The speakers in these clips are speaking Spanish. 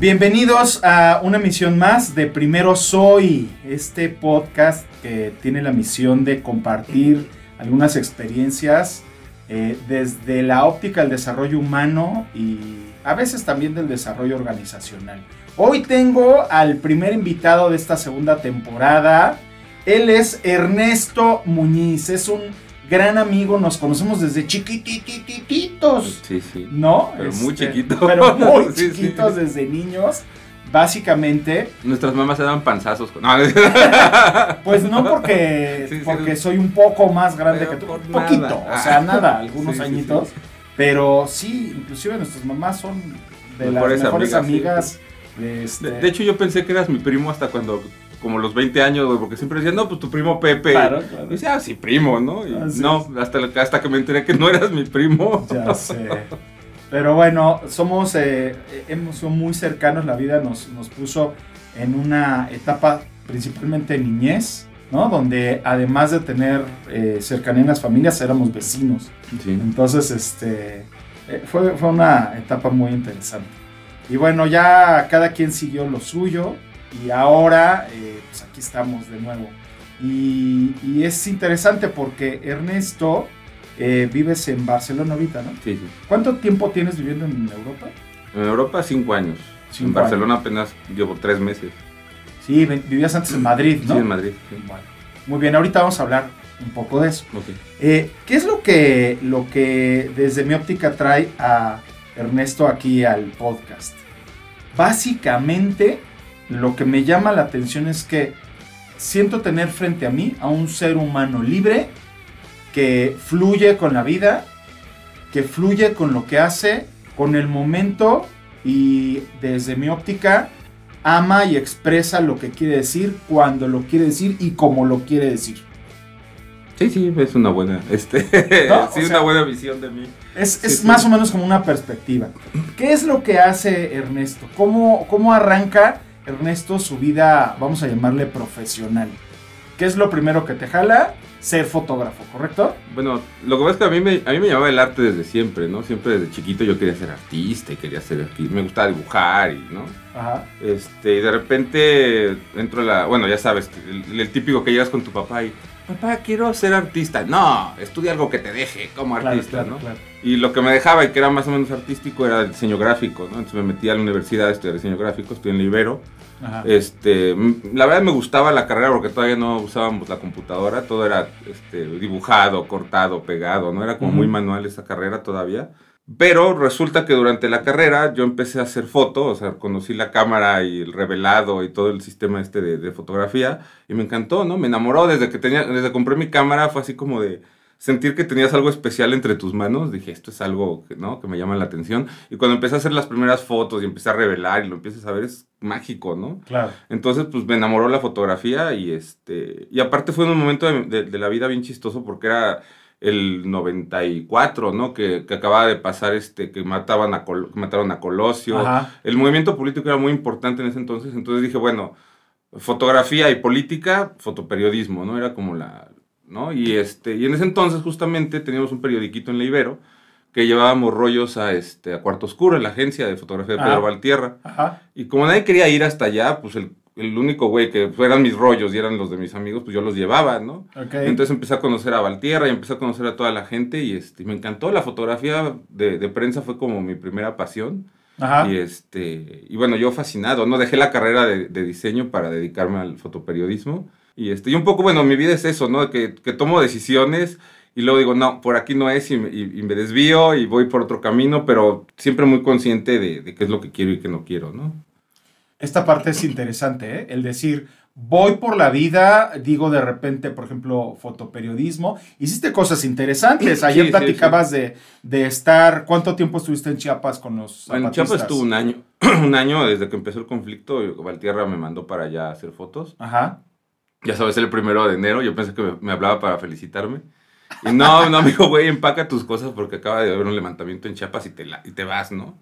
Bienvenidos a una emisión más de Primero Soy, este podcast que tiene la misión de compartir algunas experiencias eh, desde la óptica del desarrollo humano y a veces también del desarrollo organizacional. Hoy tengo al primer invitado de esta segunda temporada. Él es Ernesto Muñiz, es un gran amigo, nos conocemos desde chiquitititos. Sí, sí. ¿No? Pero muy Este, chiquitos. Pero muy Sí, sí. chiquitos desde niños. Básicamente, Nuestras mamás se daban panzazos. con- pues no porque, Sí, porque soy un poco más grande que tú, un poquito, nada. o sea, nada, algunos añitos, pero sí, inclusive nuestras mamás son de Mejores las mejores amigas, amigas. de este- de, de hecho, yo pensé que eras mi primo hasta cuando, como los 20 años, güey, porque siempre decían, no, pues tu primo Pepe. Claro, claro. Y decía, ah, sí, primo, ¿no? Y Así no, hasta, hasta que me enteré que no eras mi primo. Ya sé. Pero bueno, somos, eh, hemos sido muy cercanos, la vida nos, nos puso en una etapa principalmente de niñez, ¿no? Donde además de tener eh, cercanía en las familias, éramos vecinos. Sí. Entonces, este, eh, fue, fue una etapa muy interesante. Y bueno, ya cada quien siguió lo suyo y ahora, eh, pues aquí estamos de nuevo. Y, y es interesante porque Ernesto, eh, vives en Barcelona ahorita, ¿no? Sí, sí. ¿Cuánto tiempo tienes viviendo en Europa? En Europa, cinco años. Cinco en Barcelona apenas llevo tres meses. Sí, vivías antes en Madrid, ¿no? Sí, en Madrid. sí. Bueno, muy bien, ahorita vamos a hablar un poco de eso. Ok. Eh, ¿Qué es lo que, lo que desde mi óptica trae a Ernesto aquí al podcast? Básicamente, lo que me llama la atención es que siento tener frente a mí a un ser humano libre que fluye con la vida, que fluye con lo que hace, con el momento y desde mi óptica ama y expresa lo que quiere decir, cuando lo quiere decir y como lo quiere decir. Sí, sí, es una buena, este, ¿No? sí, O sea- una buena visión de mí. Es, Sí, es sí. más o menos como una perspectiva. ¿Qué es lo que hace Ernesto? ¿Cómo, ¿Cómo arranca Ernesto su vida, vamos a llamarle profesional? ¿Qué es lo primero que te jala? Ser fotógrafo, ¿correcto? Bueno, lo que pasa es que a mí, me, a mí me llamaba el arte desde siempre, ¿no? Siempre desde chiquito yo quería ser artista y quería ser me gustaba dibujar y, ¿no? Ajá. Este, y de repente entro a la, bueno, ya sabes, el, el típico que llegas con tu papá y, papá, quiero ser artista. No, estudia algo que te deje como artista, claro, ¿no? claro. Y lo que me dejaba y que era más o menos artístico era el diseño gráfico, ¿no? Entonces me metí a la universidad a estudiar diseño gráfico, estudié en la Ibero. Ajá. Este, la verdad me gustaba la carrera porque todavía no usábamos la computadora, todo era este, dibujado, cortado, pegado, no era como Ujú. muy manual esa carrera todavía. Pero resulta que durante la carrera yo empecé a hacer foto, o sea, conocí la cámara y el revelado y todo el sistema este de, de fotografía y me encantó, ¿no? Me enamoró desde que tenía, desde que compré mi cámara, fue así como de sentir que tenías algo especial entre tus manos, dije, esto es algo que, ¿no? que me llama la atención. Y cuando empecé a hacer las primeras fotos y empecé a revelar y lo empiezas a ver, es mágico, ¿no? Claro. Entonces, pues me enamoró la fotografía y este. Y aparte fue un momento de, de- de la vida bien chistoso porque era el 94, ¿no? Que, que acababa de pasar este, que mataban a Col- que mataron a Colosio. Ajá. El movimiento político era muy importante en ese entonces. Entonces dije, bueno, fotografía y política, fotoperiodismo, ¿no? Era como la. ¿No? Y este. Y en ese entonces, justamente, teníamos un periodiquito en la Ibero que llevábamos rollos a este a Cuarto Oscuro, en la agencia de fotografía de Pedro. Valtierra. Ajá. Y como nadie quería ir hasta allá, pues el, el único güey que fueran mis rollos y eran los de mis amigos, pues yo los llevaba, ¿no? Entonces empecé a conocer a Valtierra y empecé a conocer a toda la gente y este, me encantó. La fotografía de, de prensa fue como mi primera pasión. Ajá. Y, este, y bueno, yo fascinado, ¿no? Dejé la carrera de, de diseño para dedicarme al fotoperiodismo. Y, este, y un poco, bueno, mi vida es eso, ¿no? Que, que tomo decisiones y luego digo, no, por aquí no es y, me- y- y me desvío y voy por otro camino, pero siempre muy consciente de, de qué es lo que quiero y qué no quiero, ¿no? Esta parte es interesante, ¿eh? El decir, voy por la vida, digo de repente, por ejemplo, fotoperiodismo. Hiciste cosas interesantes. Ayer Sí, sí, platicabas De, de estar. ¿Cuánto tiempo estuviste en Chiapas con los En? Chiapas estuvo un año, un año desde que empezó el conflicto, Valtierra me mandó para allá a hacer fotos. Ajá. Ya sabes, el primero de enero, yo pensé que me, me hablaba para felicitarme. Y no, no, amigo, güey, empaca tus cosas porque acaba de haber un levantamiento en Chiapas y te, la- y te vas, ¿no?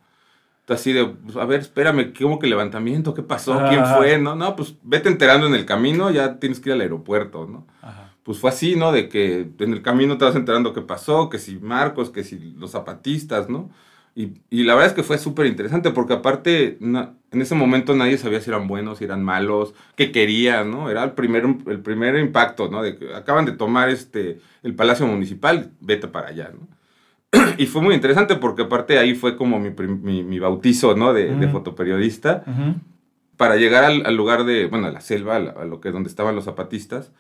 Tú así de, pues, a ver, espérame, ¿cómo que levantamiento? ¿Qué pasó? ¿Quién Ajá. fue? No, no, pues vete enterando en el camino, ya tienes que ir al aeropuerto, ¿no? Ajá. Pues fue así, ¿no? De que en el camino te vas enterando qué pasó, que si Marcos, que si los zapatistas, ¿no? Y, y la verdad es que fue súper interesante porque aparte na- en ese momento nadie sabía si eran buenos, si eran malos, qué querían, ¿no? Era el primer, el primer impacto, ¿no? De que acaban de tomar este, el Palacio Municipal, vete para allá, ¿no? y fue muy interesante porque aparte ahí fue como mi, mi, mi bautizo, ¿no? De, de Ujú. fotoperiodista Ujú. para llegar al, al lugar de, bueno, a la selva, a, la- a lo que donde estaban los zapatistas,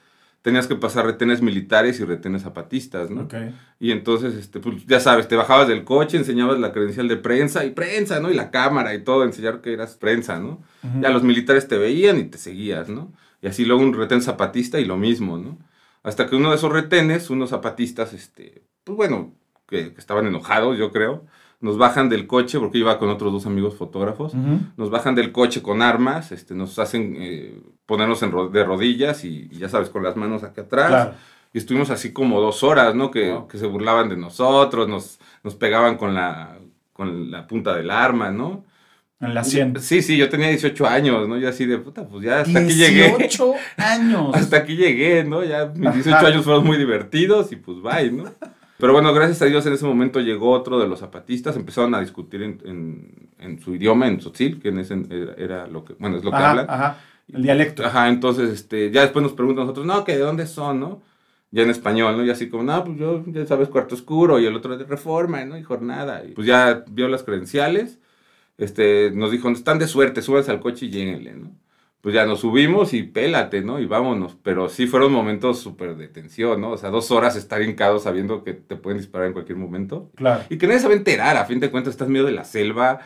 tenías que pasar retenes militares y retenes zapatistas, ¿no? Ok. Y entonces, este, pues, ya sabes, te bajabas del coche, enseñabas la credencial de prensa y prensa, ¿no? Y la cámara y todo, enseñar que eras prensa, ¿no? Ujú. Ya los militares te veían y te seguías, ¿no? Y así luego un retén zapatista y lo mismo, ¿no? Hasta que uno de esos retenes, unos zapatistas, este, pues bueno, que, que estaban enojados, yo creo, nos bajan del coche, porque iba con otros dos amigos fotógrafos, nos bajan del coche con armas, este, nos hacen eh, ponernos en ro- de rodillas y, y ya sabes, con las manos acá atrás. Claro. Y estuvimos así como dos horas, ¿no? Que, Wow. que se burlaban de nosotros, nos, nos pegaban con la, con la punta del arma, ¿no? En la 100. Sí, sí, yo tenía 18 años, ¿no? Yo así de puta, pues ya hasta aquí llegué. 18 años. Hasta aquí llegué, ¿no? Ya mis 18 Ajá. años fueron muy divertidos y pues bye, ¿no? Pero bueno, gracias a Dios en ese momento llegó otro de los zapatistas, empezaron a discutir en, en- en su idioma, en tzotzil, que en ese era, era lo que, bueno, es lo que Ajá, hablan. ajá. El dialecto. Ajá, entonces, este, ya después nos preguntan nosotros, no, que de dónde son, ¿no? Ya en español, ¿no? Y así como, no, pues yo, ya sabes, cuarto oscuro, y el otro de reforma, ¿no? Y jornada. Y pues ya vio las credenciales, este, nos dijo, están de suerte, súbanse al coche y lléguenle, ¿no? Pues ya nos subimos y pélate, ¿no? Y vámonos. Pero sí fueron momentos súper de tensión, ¿no? O sea, dos horas estar hincados sabiendo que te pueden disparar en cualquier momento. Claro. Y que nadie se va a enterar, a fin de cuentas estás medio de la selva,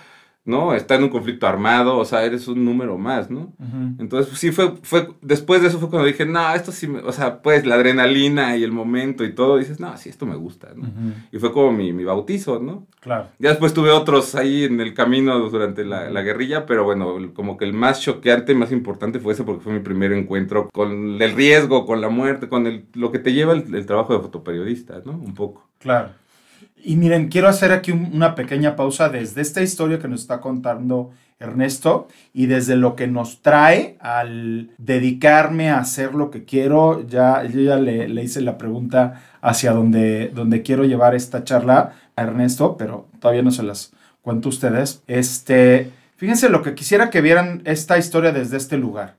¿no? Está en un conflicto armado, o sea, eres un número más, ¿no? Entonces, pues, sí fue, fue, después de eso fue cuando dije, no, esto sí, me, o sea, pues la adrenalina y el momento y todo, dices, no, sí, esto me gusta, ¿no? Y fue como mi, mi bautizo, ¿no? Claro. Ya después tuve otros ahí en el camino durante la, la guerrilla, pero bueno, como que el más choqueante, más importante fue ese porque fue mi primer encuentro con el riesgo, con la muerte, con el, lo que te lleva el, el trabajo de fotoperiodista, ¿no? Un poco. Claro. Y miren, quiero hacer aquí un- una pequeña pausa desde esta historia que nos está contando Ernesto y desde lo que nos trae al dedicarme a hacer lo que quiero. Ya, yo ya le, hice la pregunta hacia donde, donde quiero llevar esta charla a Ernesto, pero todavía no se las cuento a ustedes. Este, fíjense lo que quisiera que vieran esta historia desde este lugar.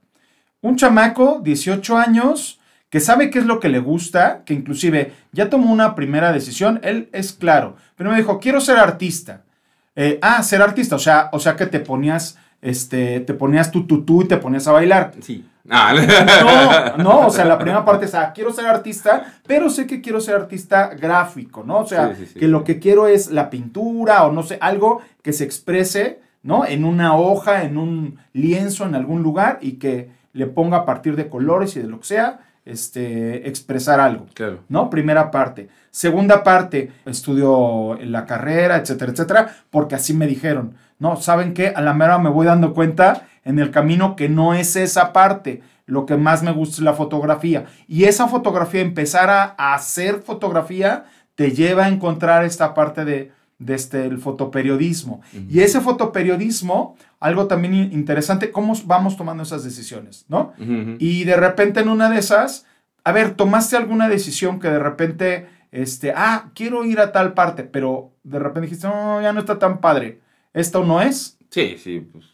Un chamaco, 18 años, que sabe qué es lo que le gusta, que inclusive ya tomó una primera decisión, él es claro, pero me dijo, quiero ser artista. Eh, ah, ser artista, o sea, o sea que te ponías, este, te ponías tu tutú y te ponías a bailar. Sí. Ah, No, no, o sea, la primera parte es, ah, quiero ser artista, pero sé que quiero ser artista gráfico, ¿no? O sea, Sí, sí, sí. que lo que quiero es la pintura o no sé, algo que se exprese, ¿no? En una hoja, en un lienzo, en algún lugar y que le ponga a partir de colores y de lo que sea, este, expresar algo. Claro. ¿no? Primera parte. Segunda parte, estudio la carrera, etcétera, etcétera, porque así me dijeron, ¿no? ¿Saben qué? A la mera me voy dando cuenta en el camino que no es esa parte. Lo que más me gusta es la fotografía. Y esa fotografía, empezar a, a hacer fotografía, te lleva a encontrar esta parte de, de este, el fotoperiodismo. Y ese fotoperiodismo, algo también in- interesante, cómo vamos tomando esas decisiones, ¿no? Y de repente en una de esas, a ver, tomaste alguna decisión que de repente, este, ah, quiero ir a tal parte, pero de repente dijiste, no, ya no está tan padre. ¿Esto no es? Sí, sí, pues.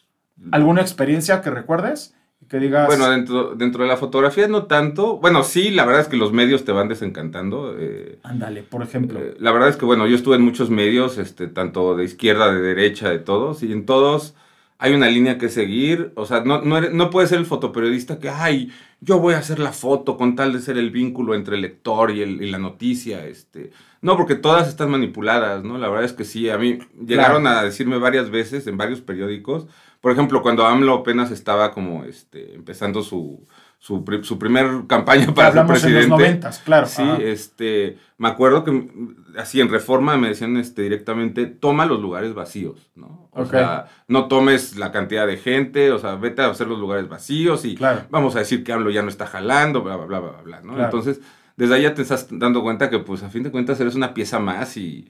¿Alguna experiencia que recuerdes? Que digas, Bueno, dentro, dentro de la fotografía no tanto. Bueno, sí, la verdad es que los medios te van desencantando. eh, ándale, por ejemplo. eh, la verdad es que, bueno, yo estuve en muchos medios, este, tanto de izquierda, de derecha, de todos, y en todos hay una línea que seguir. O sea, no, no, no puede ser el fotoperiodista que, ay, yo voy a hacer la foto con tal de ser el vínculo entre el lector y, el- y la noticia. Este. No, porque todas están manipuladas, ¿no? La verdad es que sí, a mí llegaron a decirme varias veces en varios periódicos. Por ejemplo, cuando AMLO apenas estaba como este, empezando su, su, su primer campaña para ser hablamos en presidente. los noventas, claro. Sí, ajá. este, me acuerdo que mm, así en Reforma me decían este, directamente, toma los lugares vacíos, ¿no? O sea, no tomes la cantidad de gente, o sea, vete a hacer los lugares vacíos y Claro. vamos a decir que AMLO ya no está jalando, bla, bla, bla, bla, bla, ¿no? Claro. Entonces, desde ahí ya te estás dando cuenta que, pues, a fin de cuentas eres una pieza más y,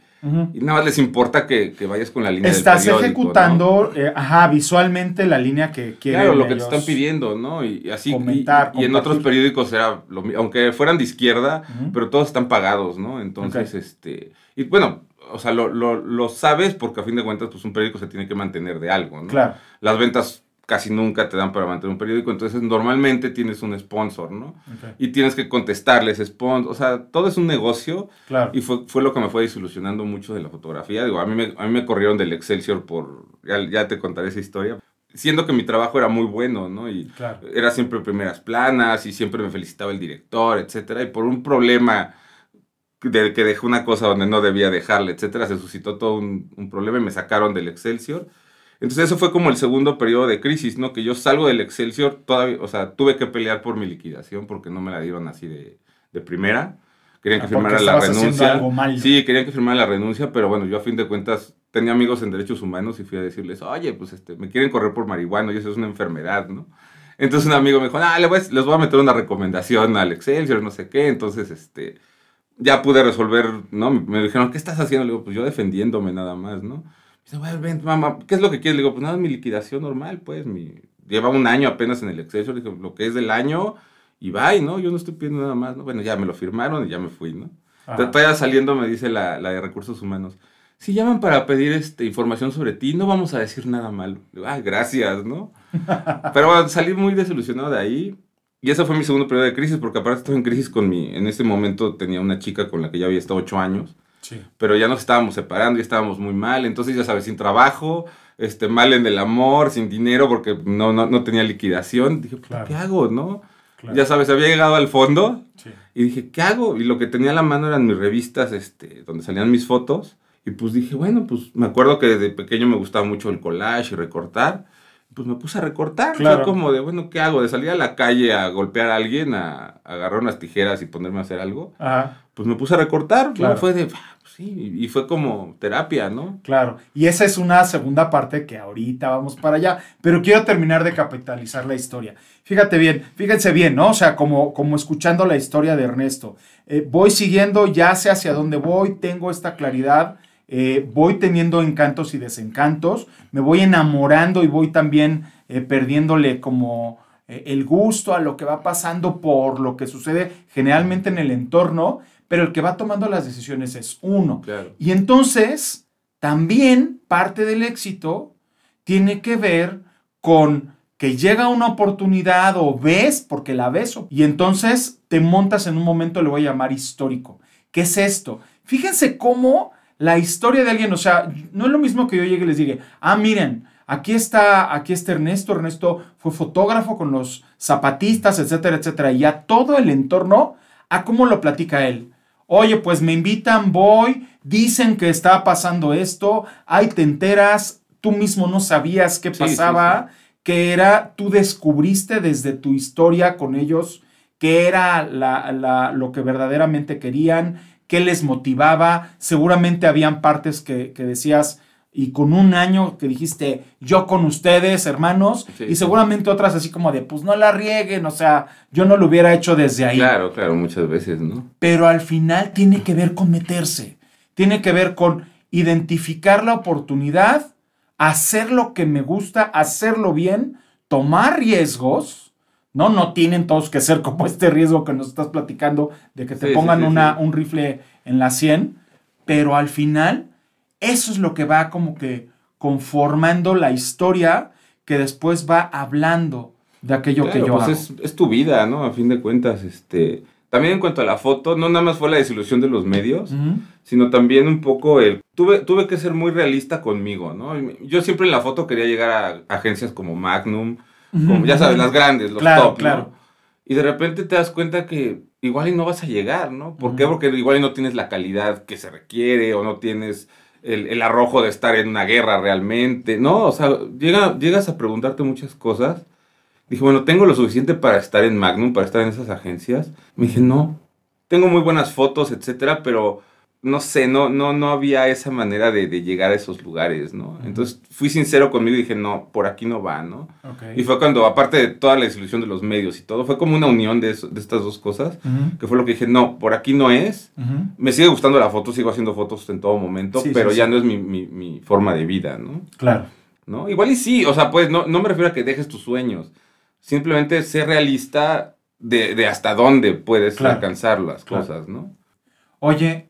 y nada más les importa que, que, vayas con la línea Estás del ejecutando, ¿no? eh, ajá, visualmente la línea que quieren Claro, lo que te están pidiendo, ¿no? Y, así, comentar, y, y, en otros periódicos era, lo, aunque fueran de izquierda, uh -huh. pero todos están pagados, ¿no? Entonces, okay. este, y bueno, o sea, lo, lo, lo, sabes porque a fin de cuentas, pues un periódico se tiene que mantener de algo, ¿no? Claro. Las ventas casi nunca te dan para mantener un periódico, entonces normalmente tienes un sponsor, ¿no? Okay. Y tienes que contestarles sponsor, o sea, todo es un negocio claro. y fue, fue lo que me fue desilusionando mucho de la fotografía. Digo, a mí me, a mí me corrieron del Excelsior por, ya, ya te contaré esa historia, siendo que mi trabajo era muy bueno, ¿no? Y claro. era siempre primeras planas y siempre me felicitaba el director, etcétera, y por un problema de que dejé una cosa donde no debía dejarla, etcétera, se suscitó todo un, un problema y me sacaron del Excelsior. Entonces eso fue como el segundo periodo de crisis, ¿no? Que yo salgo del Excelsior, todavía, o sea, tuve que pelear por mi liquidación porque no me la dieron así de, de primera. Querían que Ah, firmara la renuncia. algo mal. Sí, querían que firmara la renuncia, pero bueno, yo a fin de cuentas tenía amigos en derechos humanos y fui a decirles, oye, pues este, me quieren correr por marihuana y eso es una enfermedad, ¿no? Entonces un amigo me dijo, ah, les voy, a, meter una recomendación al Excelsior, no sé qué. Entonces, este, ya pude resolver, ¿no? Me dijeron, ¿qué estás haciendo? Le digo, pues yo defendiéndome nada más, ¿no? Dice, bueno, ven, mamá, ¿qué es lo que quieres? Le digo, pues nada, mi liquidación normal, pues, mi... Lleva un año apenas en el Excelsior, le dije, lo que es del año, y bye, ¿no? Yo no estoy pidiendo nada más, ¿no? Bueno, ya me lo firmaron y ya me fui, ¿no? Ajá. Todavía saliendo me dice la, la, de Recursos Humanos, si llaman para pedir este, información sobre ti, no vamos a decir nada malo. Digo, ah, gracias, ¿no? Pero bueno, salí muy desilusionado de ahí. Y ese fue mi segundo periodo de crisis, porque aparte estoy en crisis con mi... En ese momento tenía una chica con la que ya había estado ocho años. Sí. Pero ya nos estábamos separando y estábamos muy mal. Entonces, ya sabes, sin trabajo, este, mal en el amor, sin dinero, porque no, no, no tenía liquidación. Dije, Claro. ¿qué hago, no? Claro. Ya sabes, había llegado al fondo Sí. y dije, ¿qué hago? Y lo que tenía a la mano eran mis revistas, este, donde salían mis fotos. Y pues dije, bueno, pues me acuerdo que desde pequeño me gustaba mucho el collage y recortar. Pues me puse a recortar. Claro. Como de, bueno, ¿qué hago? De salir a la calle a golpear a alguien, a, a agarrar unas tijeras y ponerme a hacer algo. Ajá. Pues me puse a recortar. Claro. Fue de, pues sí. Y fue como terapia, ¿no? Claro, y esa es una segunda parte que ahorita vamos para allá, pero quiero terminar de capitalizar la historia. Fíjate bien, fíjense bien, ¿no? O sea, como, como escuchando la historia de Ernesto, eh, voy siguiendo, ya sé hacia dónde voy, tengo esta claridad, eh, voy teniendo encantos y desencantos, me voy enamorando y voy también eh, perdiéndole como el gusto a lo que va pasando por lo que sucede generalmente en el entorno, pero el que va tomando las decisiones es uno. Claro. Y entonces, también parte del éxito tiene que ver con que llega una oportunidad o ves, porque la ves, y entonces te montas en un momento, le voy a llamar histórico. ¿Qué es esto? Fíjense cómo la historia de alguien, o sea, no es lo mismo que yo llegue y les diga, ah, miren, aquí está, aquí está Ernesto, Ernesto fue fotógrafo con los zapatistas, etcétera, etcétera, y a todo el entorno, a cómo lo platica él. Oye, pues me invitan, voy, dicen que está pasando esto, ahí te enteras, tú mismo no sabías qué Sí, pasaba, sí, que era, tú descubriste desde tu historia con ellos qué era la, la- lo que verdaderamente querían, qué les motivaba, seguramente habían partes que, que decías, y con un año que dijiste, yo con ustedes, hermanos, Sí, y sí. seguramente otras así como de, pues no la rieguen, o sea, yo no lo hubiera hecho desde ahí Claro, claro, muchas veces, ¿no? pero al final tiene que ver con meterse, tiene que ver con identificar la oportunidad, hacer lo que me gusta, hacerlo bien, tomar riesgos, ¿no? No tienen todos que ser como este riesgo que nos estás platicando de que te Sí, sí, pongan sí, una, sí. un rifle en la 100, pero al final eso es lo que va como que conformando la historia que después va hablando de aquello que yo pues hago. es, es tu vida, ¿no? A fin de cuentas, este... También en cuanto a la foto, no nada más fue la desilusión de los medios, sino también un poco el... Tuve, tuve que ser muy realista conmigo, ¿no? Yo siempre en la foto quería llegar a agencias como Magnum, como, ya sabes, las grandes, los Claro, top, ¿no? claro. Y de repente te das cuenta que igual y no vas a llegar, ¿no? ¿Por qué? Porque igual y no tienes la calidad que se requiere o no tienes el, el arrojo de estar en una guerra realmente, ¿no? O sea, llega, llegas a preguntarte muchas cosas. Dije, bueno, ¿tengo lo suficiente para estar en Magnum, para estar en esas agencias? Me dije, no. Tengo muy buenas fotos, etcétera, pero no sé, no, no, no había esa manera de, de llegar a esos lugares, ¿no? Entonces fui sincero conmigo y dije, no, por aquí no va, ¿no? Y fue cuando, aparte de toda la desilusión de los medios y todo, fue como una unión de, eso- de estas dos cosas, que fue lo que dije, no, por aquí no es. Me sigue gustando la foto, sigo haciendo fotos en todo momento, Sí, pero sí. ya no es mi, mi, mi forma de vida, ¿no? Claro. ¿no? Igual y sí, o sea, pues no, no me refiero a que dejes tus sueños, simplemente ser realista de, de hasta dónde puedes Claro, alcanzar las claro. cosas, ¿no? Oye,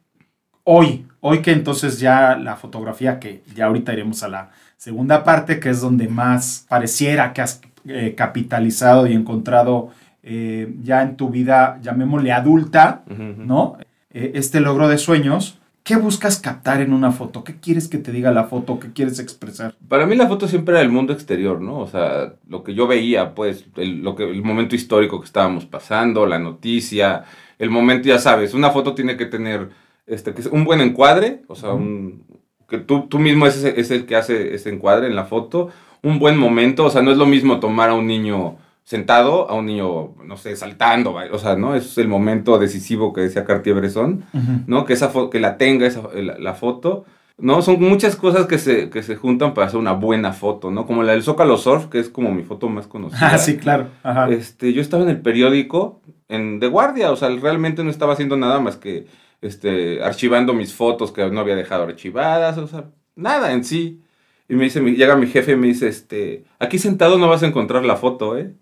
hoy, hoy que entonces ya la fotografía, que ya ahorita iremos a la segunda parte, que es donde más pareciera que has eh, capitalizado y encontrado eh, ya en tu vida, llamémosle adulta. ¿no? Eh, este logro de sueños. ¿Qué buscas captar en una foto? ¿Qué quieres que te diga la foto? ¿Qué quieres expresar? Para mí la foto siempre era el mundo exterior, ¿no? O sea, lo que yo veía, pues, el, lo que, el momento histórico que estábamos pasando, la noticia, el momento, ya sabes, una foto tiene que tener este, que es un buen encuadre, o sea, un, que tú, tú mismo es, es el que hace ese encuadre en la foto, un buen momento, o sea, no es lo mismo tomar a un niño sentado, a un niño, no sé, saltando, o sea, ¿no? Es el momento decisivo que decía Cartier-Bresson. ¿no? Que, esa que la tenga esa, la, la foto, ¿no? Son muchas cosas que se, que se juntan para hacer una buena foto, ¿no? Como la del Zócalo Surf, que es como mi foto más conocida. Ah, sí, claro. Ajá. Este, yo estaba en el periódico, en, de guardia, o sea, realmente no estaba haciendo nada más que este, archivando mis fotos que no había dejado archivadas, o sea, nada en sí. Y me dice, llega mi jefe y me dice, este, aquí sentado no vas a encontrar la foto, ¿eh?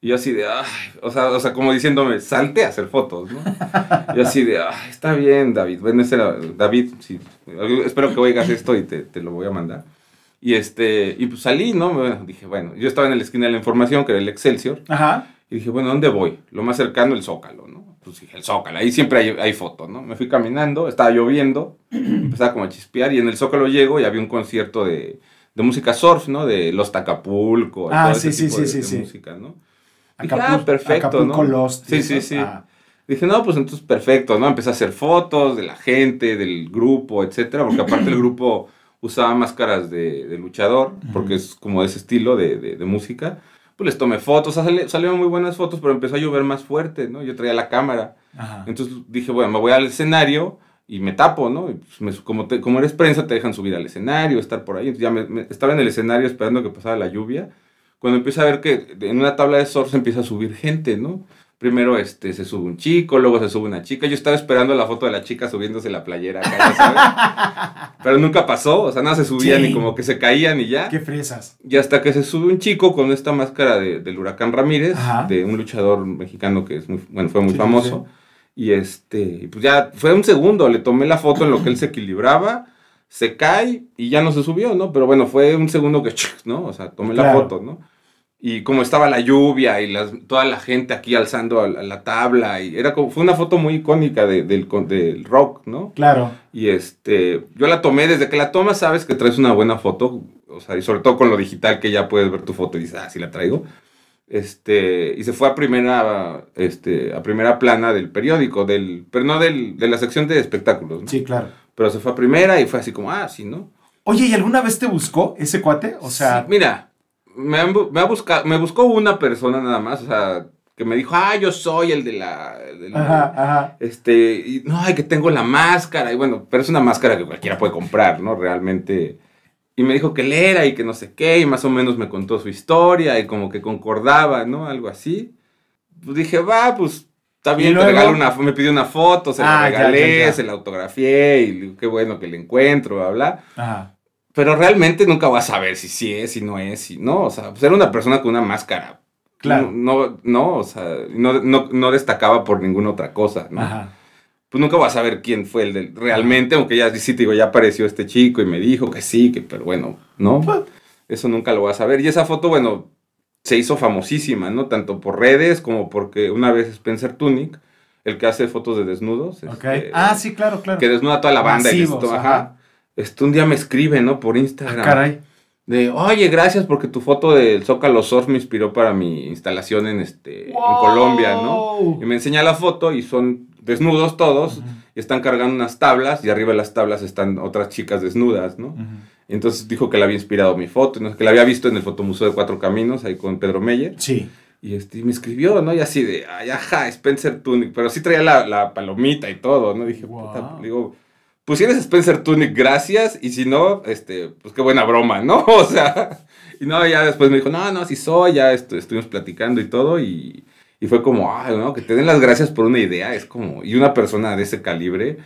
Y yo así de, ay, o sea, o sea, como diciéndome, salte a hacer fotos, ¿no? Y así de, ay, está bien, David. Bueno, ese David, sí. Espero que oigas esto y te, te lo voy a mandar. Y este, y pues salí, ¿no? Bueno, dije, bueno, yo estaba en la esquina de la información, que era el Excelsior. Ajá. Y dije, bueno, ¿dónde voy? Lo más cercano, el Zócalo, ¿no? Pues el Zócalo, ahí siempre hay, hay fotos, ¿no? Me fui caminando, estaba lloviendo, empezaba como a chispear, y en el Zócalo llego y había un concierto de, de música surf, ¿no? De Los Tacapulco, Ah, todo sí, ese sí, tipo sí, de, sí, de música, ¿no? Dije, Acapul- ah, perfecto, Acapulco ¿no? Lost. Sí, ¿y sí, sí. Ah, Dije, no, pues entonces perfecto, ¿no? Empecé a hacer fotos de la gente, del grupo, etcétera, porque aparte el grupo usaba máscaras de, de luchador, porque es como de ese estilo de- de música. Pues les tomé fotos, o sea, sali- salieron muy buenas fotos, pero empezó a llover más fuerte, ¿no? Yo traía la cámara. ajá. Entonces dije, bueno, me voy al escenario y me tapo, ¿no? Y pues me- como, te- como eres prensa, te dejan subir al escenario, estar por ahí. Entonces ya me, me- estaba en el escenario esperando que pasara la lluvia. Cuando empiezo a ver que en una tabla de surf se empieza a subir gente, ¿no? Primero este, se sube un chico, luego se sube una chica. Yo estaba esperando la foto de la chica subiéndose la playera acá, ya sabes. Pero nunca pasó, o sea, nada se subían Sí. y como que se caían y ya. Qué fresas. Y hasta que se sube un chico con esta máscara de- del huracán Ramírez, Ajá. de un luchador mexicano que es muy, bueno, fue muy Sí, sí, famoso. Y este, pues ya fue un segundo, le tomé la foto en lo que él se equilibraba, se cae y ya no se subió, ¿no? Pero bueno, fue un segundo que, ¿no? O sea, tomé la foto, ¿no? Y como estaba la lluvia y las, toda la gente aquí alzando a la, a la tabla, y era como, fue una foto muy icónica de- del, del rock, ¿no? Claro. Y este, yo la tomé, desde que la tomas sabes que traes una buena foto, o sea, y sobre todo con lo digital que ya puedes ver tu foto y dices, ah, sí la traigo. Este, y se fue a primera, este, a primera plana del periódico, del, pero no del, de la sección de espectáculos, ¿no? Sí, claro. Pero se fue a primera y fue así como, ah, sí, ¿no? Oye, ¿y alguna vez te buscó ese cuate? O sea, Sí, mira, me, han me ha buscado, me buscó una persona nada más, o sea, que me dijo, ah, yo soy el de la, ajá, ajá. Este, y no, ay, que tengo la máscara, y bueno, pero es una máscara que cualquiera puede comprar, ¿no? Realmente. Y me dijo que él era y que no sé qué, y más o menos me contó su historia, y como que concordaba, ¿no? Algo así. Pues dije, va, pues está ¿Y bien, te regalo una, me pidió una foto, se Ah, la regalé, ya, ya. se la autografié, y qué bueno que le encuentro, bla, bla. Ajá. Pero realmente nunca vas a saber si sí es, si no es, si no. O sea, pues era una persona con una máscara. Claro. No, no, o sea, no, no, no destacaba por ninguna otra cosa, ¿no? Ajá. pues nunca vas a saber quién fue el del realmente, aunque ya sí te digo, ya apareció este chico y me dijo que sí, que pero bueno, ¿no? Eso nunca lo vas a ver. Y esa foto, bueno, se hizo famosísima, ¿no? Tanto por redes como porque una vez Spencer Tunic, el que hace fotos de desnudos, Ok. este, Ah, sí, claro, claro. que desnuda a toda la banda y esto, ajá. ajá. Este, un día me escribe, ¿no? Por Ah, Instagram. caray. De, oye, gracias porque tu foto del Zócalo Surf me inspiró para mi instalación en, este, en. Colombia, ¿no? Y me enseña la foto y son desnudos todos Ujú, y están cargando unas tablas y arriba de las tablas están otras chicas desnudas, ¿no? entonces dijo que le había inspirado mi foto, ¿no? que la había visto en el Fotomuseo de Cuatro Caminos, ahí con Pedro Meyer. Sí. Y, este, me escribió, ¿no? Y así de, ay, ajá, Spencer Tunic, pero sí traía la, la palomita y todo, ¿no? Dije, Wow. puta, digo, pues si eres Spencer Tunick, gracias, y si no, este, pues qué buena broma, ¿no? O sea, y no, ya después me dijo, no, no, sí soy, ya estuvimos platicando y todo, y, y fue como, ay, ¿no? Que te den las gracias por una idea, es como, y una persona de ese calibre.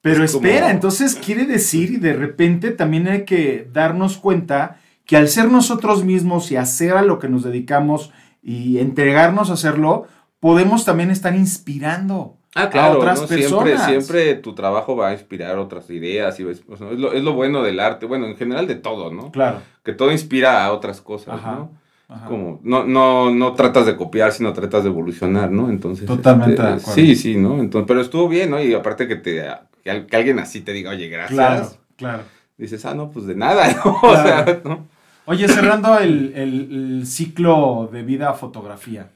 Pero espera, entonces quiere decir, y de repente también hay que darnos cuenta que al ser nosotros mismos y hacer a lo que nos dedicamos y entregarnos a hacerlo, podemos también estar inspirando ah, a otras personas. Siempre, siempre tu trabajo va a inspirar otras ideas. Y, es, lo, es, lo, bueno del arte, bueno, en general de todo, ¿no? Claro. Que todo inspira a otras cosas, ¿no? Como, no, no, no tratas de copiar, sino tratas de evolucionar, ¿no? Entonces. Totalmente este, Sí, sí, ¿no? Entonces, pero estuvo bien, ¿no? Y aparte que te que, alguien así te diga, oye, gracias. Claro, claro. Dices, ah, no, pues de nada, ¿no? O sea, ¿no? Oye, cerrando el, el, ciclo de vida fotografía,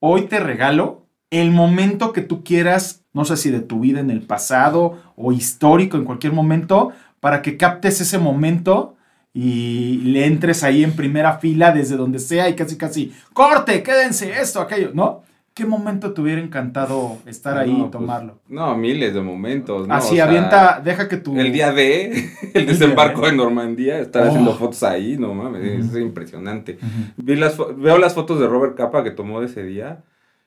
hoy te regalo el momento que tú quieras, no sé si de tu vida en el pasado o histórico en cualquier momento, para que captes ese momento y le entres ahí en primera fila desde donde sea y casi casi, corte, quédense, esto, aquello, ¿no? ¿Qué momento te hubiera encantado estar ahí y pues, tomarlo? no, miles de momentos. ¿no? Así, avienta, deja que tú... El día de, el desembarco en Normandía, estar haciendo oh. fotos ahí, no mames, es impresionante. Vi las, veo las fotos de Robert Capa que tomó de ese día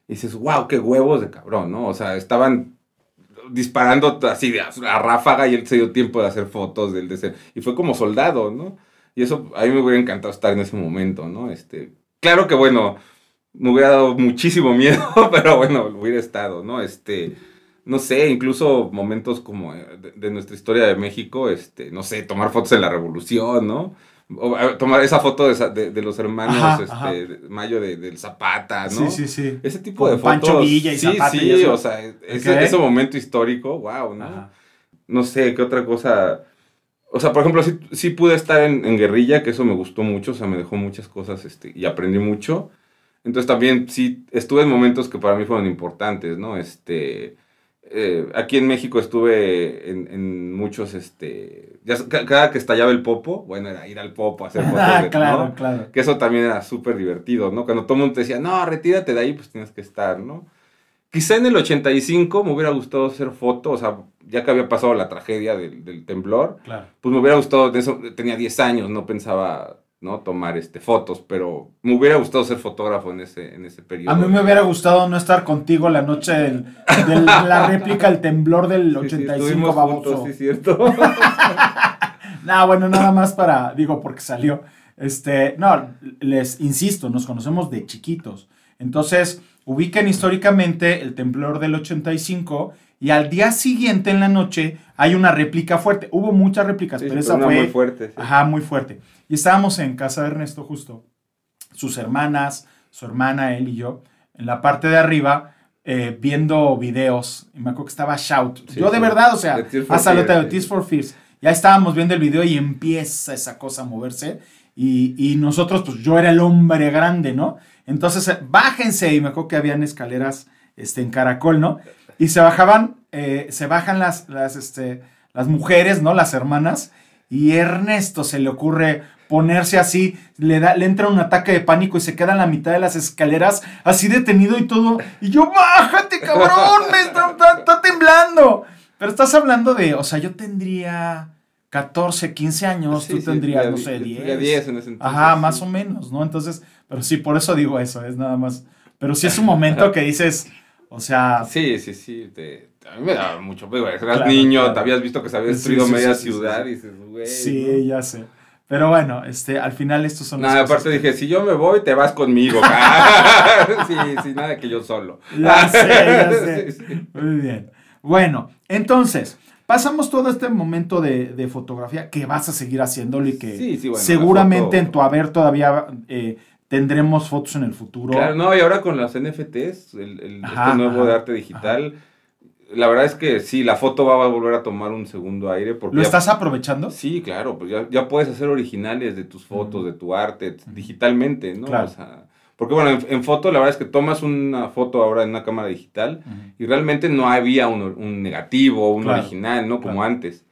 y dices, wow, qué huevos de cabrón, ¿no? O sea, estaban disparando así de a ráfaga y él se dio tiempo de hacer fotos del deseo. Y fue como soldado, ¿no? Y eso a mí me hubiera encantado estar en ese momento, ¿no? Este, claro que bueno, me hubiera dado muchísimo miedo, pero bueno, hubiera estado, ¿no? Este, no sé, incluso momentos como eh, de, nuestra historia de México, este, no sé, tomar fotos en la revolución, ¿no? Tomar esa foto de, de, los hermanos este, Mayo del Zapata, ¿no? Sí, sí, sí. Ese tipo de fotos. Pancho Villa y Zapata. Sí, sí, o sea, ese, momento histórico, wow, ¿no? No sé, qué otra cosa. O sea, por ejemplo, sí, sí pude estar en, en, guerrilla, que eso me gustó mucho, o sea, me dejó muchas cosas este, y aprendí mucho. Entonces también sí estuve en momentos que para mí fueron importantes, ¿no? Este eh, aquí en México estuve en, muchos, este, cada que estallaba el popo, bueno, era ir al popo a hacer fotos. Ah, claro, claro. Que eso también era súper divertido, ¿no? Cuando todo el mundo te decía, no, retírate de ahí, pues tienes que estar, ¿no? Quizá en el 85 me hubiera gustado hacer fotos, o sea, ya que había pasado la tragedia del, temblor, pues me hubiera gustado, eso, tenía 10 años, no pensaba ¿no? Tomar este, fotos, pero me hubiera gustado ser fotógrafo en ese, en ese periodo. A mí me hubiera gustado no estar contigo la noche de la réplica, el temblor del 85, vamos. Sí, cierto. no, bueno, nada más para, digo, porque salió. Este, no, les insisto, nos conocemos de chiquitos. Entonces, ubiquen históricamente el temblor del 85 y al día siguiente en la noche hay una réplica fuerte. Hubo muchas réplicas, pero esa fue muy fuerte. Ajá, muy fuerte. Y estábamos en casa de Ernesto justo, sus hermanas, su hermana, él y yo, en la parte de arriba, eh, viendo videos. Y me acuerdo que estaba Shout. yo de verdad, o sea, hasta lo de Tears for Fears. Ya estábamos viendo el video y empieza esa cosa a moverse. Y, y, nosotros, pues yo era el hombre grande, ¿no? Entonces, eh, bájense. Y me acuerdo que habían escaleras este, en caracol, ¿no? Y se bajaban, eh, se bajan las, las, este, las mujeres, ¿no? Las hermanas. Y Ernesto se le ocurre ponerse así, le, da, le entra un ataque de pánico y se queda en la mitad de las escaleras, así detenido y todo. Y yo, bájate, cabrón, me está, temblando. Pero estás hablando de, o sea, yo tendría 14, 15 años, tú tendrías, no sé, 10. 10 en ese entonces, Ajá, más o menos, ¿no? Entonces, pero sí, por eso digo eso, es nada más. Pero sí es un momento que dices, o sea... Sí, sí, sí, te, a mí me daba mucho, güey, eras niño, te habías visto que se había destruido media ciudad y dices, güey. Sí, ya sé. Pero bueno, este, al final estos son No, aparte dije, si yo me voy, te vas conmigo. sí, sí, nada que yo solo. Ya sé, ya sé. Muy bien. Bueno, entonces, pasamos todo este momento de, fotografía que vas a seguir haciéndolo y que seguramente en tu haber todavía eh, tendremos fotos en el futuro. Claro, no, y ahora con las NFTs, el, el este nuevo de arte digital la verdad es que sí, la foto va a volver a tomar un segundo aire. Porque ¿Lo estás aprovechando? Sí, claro, pues ya, puedes hacer originales de tus fotos, de tu arte, digitalmente, ¿no? O sea, porque bueno, en, foto la verdad es que tomas una foto ahora en una cámara digital y realmente no había un, un negativo, un original, ¿no? Como antes.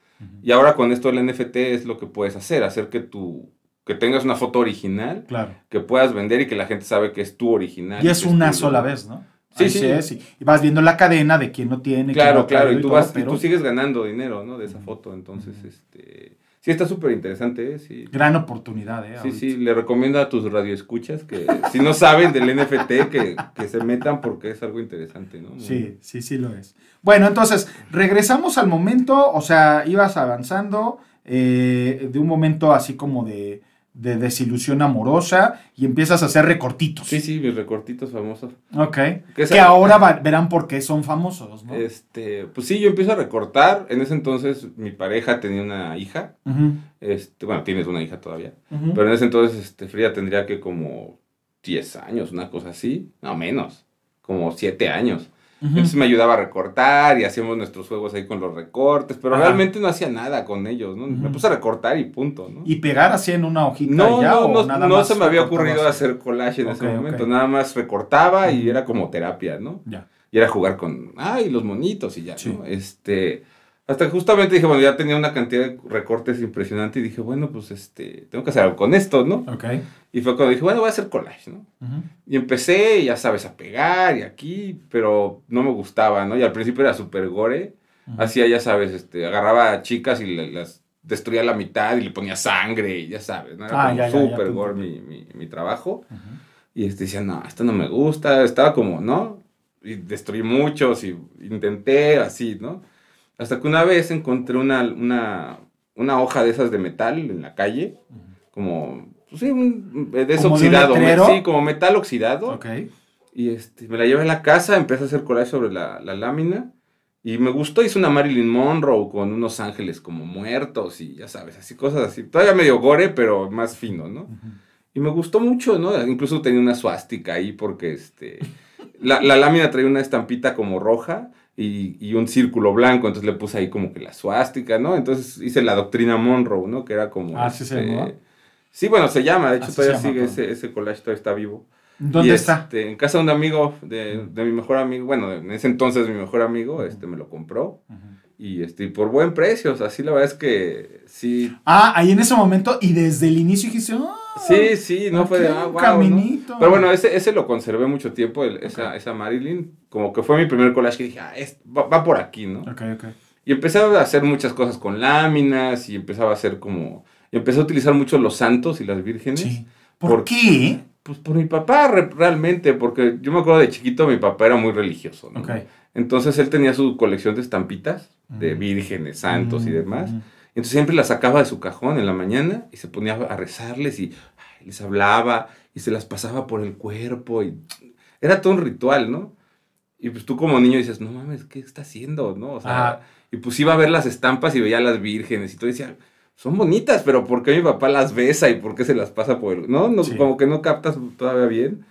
Y ahora con esto del NFT es lo que puedes hacer, hacer que tu que tengas una foto original, claro. que puedas vender y que la gente sabe que es tu original. Y es una sola vez, ¿no? Sí, sí. y, vas viendo la cadena de quién no tiene. Claro, claro, y tú, vas, y tú sigues ganando dinero, ¿no? De esa foto, entonces, este... Sí, está súper interesante, ¿eh? Sí. Gran oportunidad, ¿eh? Sí, sí, le recomiendo a tus radioescuchas que si no saben del NFT, que, que, se metan porque es algo interesante, ¿no? Sí, sí, sí lo es. Bueno, entonces, regresamos al momento, o sea, ibas avanzando eh, de un momento así como de de desilusión amorosa y empiezas a hacer recortitos. Sí, sí, mis recortitos famosos. Ok. Que, ahora verán por qué son famosos, ¿no? Este, pues sí, yo empiezo a recortar. En ese entonces mi pareja tenía una hija. este, bueno, tienes una hija todavía. Pero en ese entonces este, Frida tendría que como 10 años, una cosa así. No, menos. Como 7 años. Entonces me ayudaba a recortar y hacíamos nuestros juegos ahí con los recortes, pero realmente no hacía nada con ellos, ¿no? Me puse a recortar y punto, ¿no? ¿Y pegar así en una hojita no, ya, no, no, no se me había ocurrido hacer collage en ese momento, nada más recortaba y era como terapia, ¿no? Ya. Y era jugar con, ay, los monitos y ya, ¿no? Este, hasta justamente dije, bueno, ya tenía una cantidad de recortes impresionante y dije, bueno, pues este, tengo que hacer algo con esto, ¿no? Ok. Y fue cuando dije, bueno, voy a hacer collage, ¿no? Y empecé, ya sabes, a pegar y aquí, pero no me gustaba, ¿no? Y al principio era súper gore. Hacía, ya sabes, este, agarraba a chicas y las destruía a la mitad y le ponía sangre y ya sabes, ¿no? Era ah, súper gore mi, mi, mi, trabajo. Y este, decía, no, esto no me gusta. Estaba como, ¿no? Y destruí muchos y intenté así, ¿no? Hasta que una vez encontré una, una, una hoja de esas de metal en la calle, como, pues sí, un, desoxidado, sí, como metal oxidado. Ok. Y este, me la llevé a la casa, empecé a hacer collage sobre la, la lámina. Y me gustó, hice una Marilyn Monroe con unos ángeles como muertos y ya sabes, así cosas así. Todavía medio gore, pero más fino, ¿no? Y me gustó mucho, ¿no? Incluso tenía una suástica ahí porque este, la, la lámina traía una estampita como roja y, un círculo blanco, entonces le puse ahí como que la suástica, ¿no? Entonces hice la doctrina Monroe, ¿no? Que era como... Ah, sí se este, Sí, bueno, se llama, de hecho todavía sigue, ese, ese collage todavía está vivo. ¿Dónde está? Este, en casa de un amigo, de, de, mi mejor amigo, bueno, en ese entonces mi mejor amigo, este, me lo compró. Y este, por buen precio, o sea, sí, la verdad es que sí. Ah, ahí en ese momento, y desde el inicio dijiste, ah, Sí, sí, no fue de, ah, caminito. Pero bueno, ese, ese lo conservé mucho tiempo, esa, esa Marilyn, como que fue mi primer collage que dije, ah, va, por aquí, ¿no? Ok, ok. Y empecé a hacer muchas cosas con láminas y empezaba a hacer como, y empecé a utilizar mucho los santos y las vírgenes. Sí. ¿Por, qué? Pues por mi papá realmente, porque yo me acuerdo de chiquito, mi papá era muy religioso, ¿no? Okay. Entonces él tenía su colección de estampitas, de mm. vírgenes, santos y mm, demás. Mm. Entonces siempre las sacaba de su cajón en la mañana y se ponía a rezarles y les hablaba y se las pasaba por el cuerpo y era todo un ritual, ¿no? Y pues tú como niño dices, no mames, ¿qué está haciendo? ¿No? O sea, y pues iba a ver las estampas y veía las vírgenes y todo decía, son bonitas, pero ¿por qué mi papá las besa y por qué se las pasa por el... No, no como que no captas todavía bien.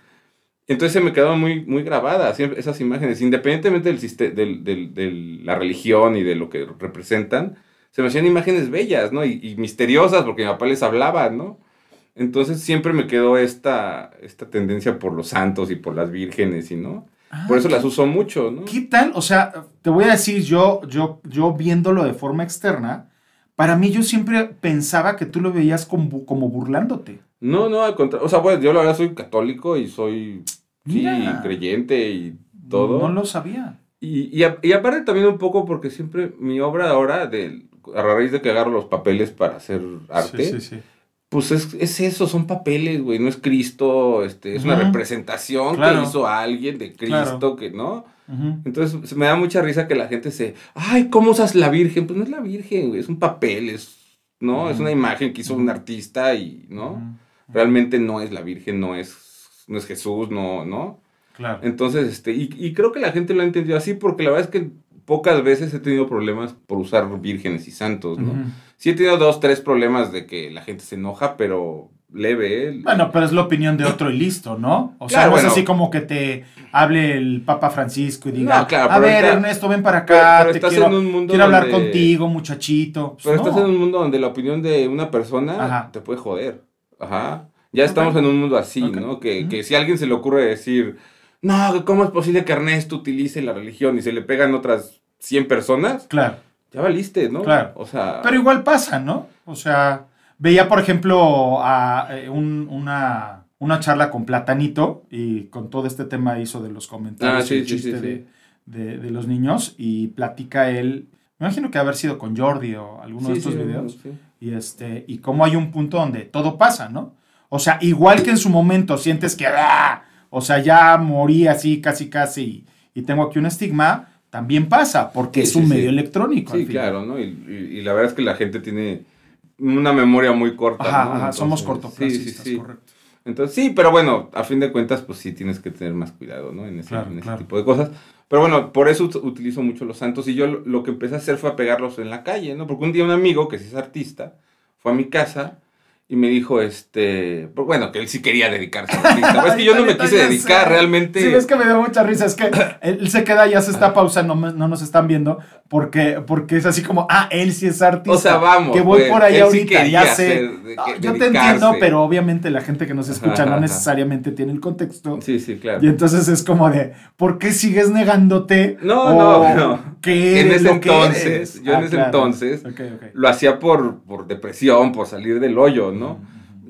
Entonces se me quedaron muy, muy grabadas esas imágenes, independientemente del, del, de la religión y de lo que representan, se me hacían imágenes bellas, ¿no? Y, misteriosas, porque mi papá les hablaba, ¿no? Entonces siempre me quedó esta, esta tendencia por los santos y por las vírgenes, y no? Ah, por eso las uso mucho, ¿no? ¿Qué tal? O sea, te voy a decir, yo, yo, yo viéndolo de forma externa, para mí yo siempre pensaba que tú lo veías como, como burlándote. No, no, al contrario. O sea, bueno, yo la verdad soy católico y soy sí, creyente y todo. No lo sabía. Y, y, aparte también un poco porque siempre mi obra ahora, de, a raíz de que agarro los papeles para hacer arte, pues es, eso, son papeles, güey, no es Cristo, este, es una representación que hizo alguien de Cristo, que no. Entonces me da mucha risa que la gente se, ay, ¿cómo usas la Virgen? Pues no es la Virgen, güey, es un papel, es, ¿no? Es una imagen que hizo un artista y, ¿no? Realmente no es la Virgen, no es, no es Jesús, no, ¿no? Claro. Entonces, este, y, y creo que la gente lo ha entendido así porque la verdad es que pocas veces he tenido problemas por usar vírgenes y santos, ¿no? Sí he tenido dos, tres problemas de que la gente se enoja, pero leve. ¿eh? Bueno, pero es la opinión de otro y listo, ¿no? O sea, no es así como que te hable el Papa Francisco y diga, a ver, Ernesto, ven para acá, te quiero, quiero hablar contigo, muchachito. Pues pero estás en un mundo donde la opinión de una persona te puede joder. Ajá. Ya estamos en un mundo así, ¿no? Que, que si a alguien se le ocurre decir no, ¿cómo es posible que Ernesto utilice la religión y se le pegan otras 100 personas? Claro. Ya valiste, ¿no? Claro. O sea. Pero igual pasa, ¿no? O sea, veía, por ejemplo, a eh, una, una charla con Platanito y con todo este tema hizo de los comentarios Ah, sí, el sí, chiste sí, de, de- de los niños y platica él, me imagino que haber sido con Jordi o alguno de estos videos, y este, y cómo hay un punto donde todo pasa, ¿no? O sea, igual que en su momento sientes que, ¡ah! O sea, ya morí así, casi, casi, y, y tengo aquí un estigma, también pasa, porque Sí, es un sí, sí. medio electrónico. al Sí, claro, ¿no? Y, y- y la verdad es que la gente tiene una memoria muy corta. Ajá, ¿no? ajá, somos Entonces, cortoplacistas, sí, sí, sí. correcto. Entonces, sí, pero bueno, a fin de cuentas, pues sí tienes que tener más cuidado, ¿no? En ese, Claro, en ese claro. tipo de cosas. Pero bueno, por eso ut- utilizo mucho los santos. Y yo lo, lo que empecé a hacer fue a pegarlos en la calle, ¿no? Porque un día un amigo, que sí es artista, fue a mi casa y me dijo, este, pues bueno, que él sí quería dedicarse al artista. Pues es que yo no me quise dedicar realmente. Sí, es que me dio mucha risa. Es que él se queda, ya se está pausando, no, no nos están viendo, porque, porque es así como, ah, él sí es artista. O sea, vamos, Que voy pues, por ahí él sí ahorita, ya sé. de- Ah, yo te entiendo, pero obviamente la gente que nos escucha Ajá, no ajá. necesariamente tiene el contexto. Sí, sí, claro. Y entonces es como de, ¿por qué sigues negándote? No, O, no, no. ¿Qué En ese entonces, eres? yo en Ah, ese claro. entonces, lo hacía por, por depresión, por salir del hoyo, ¿no?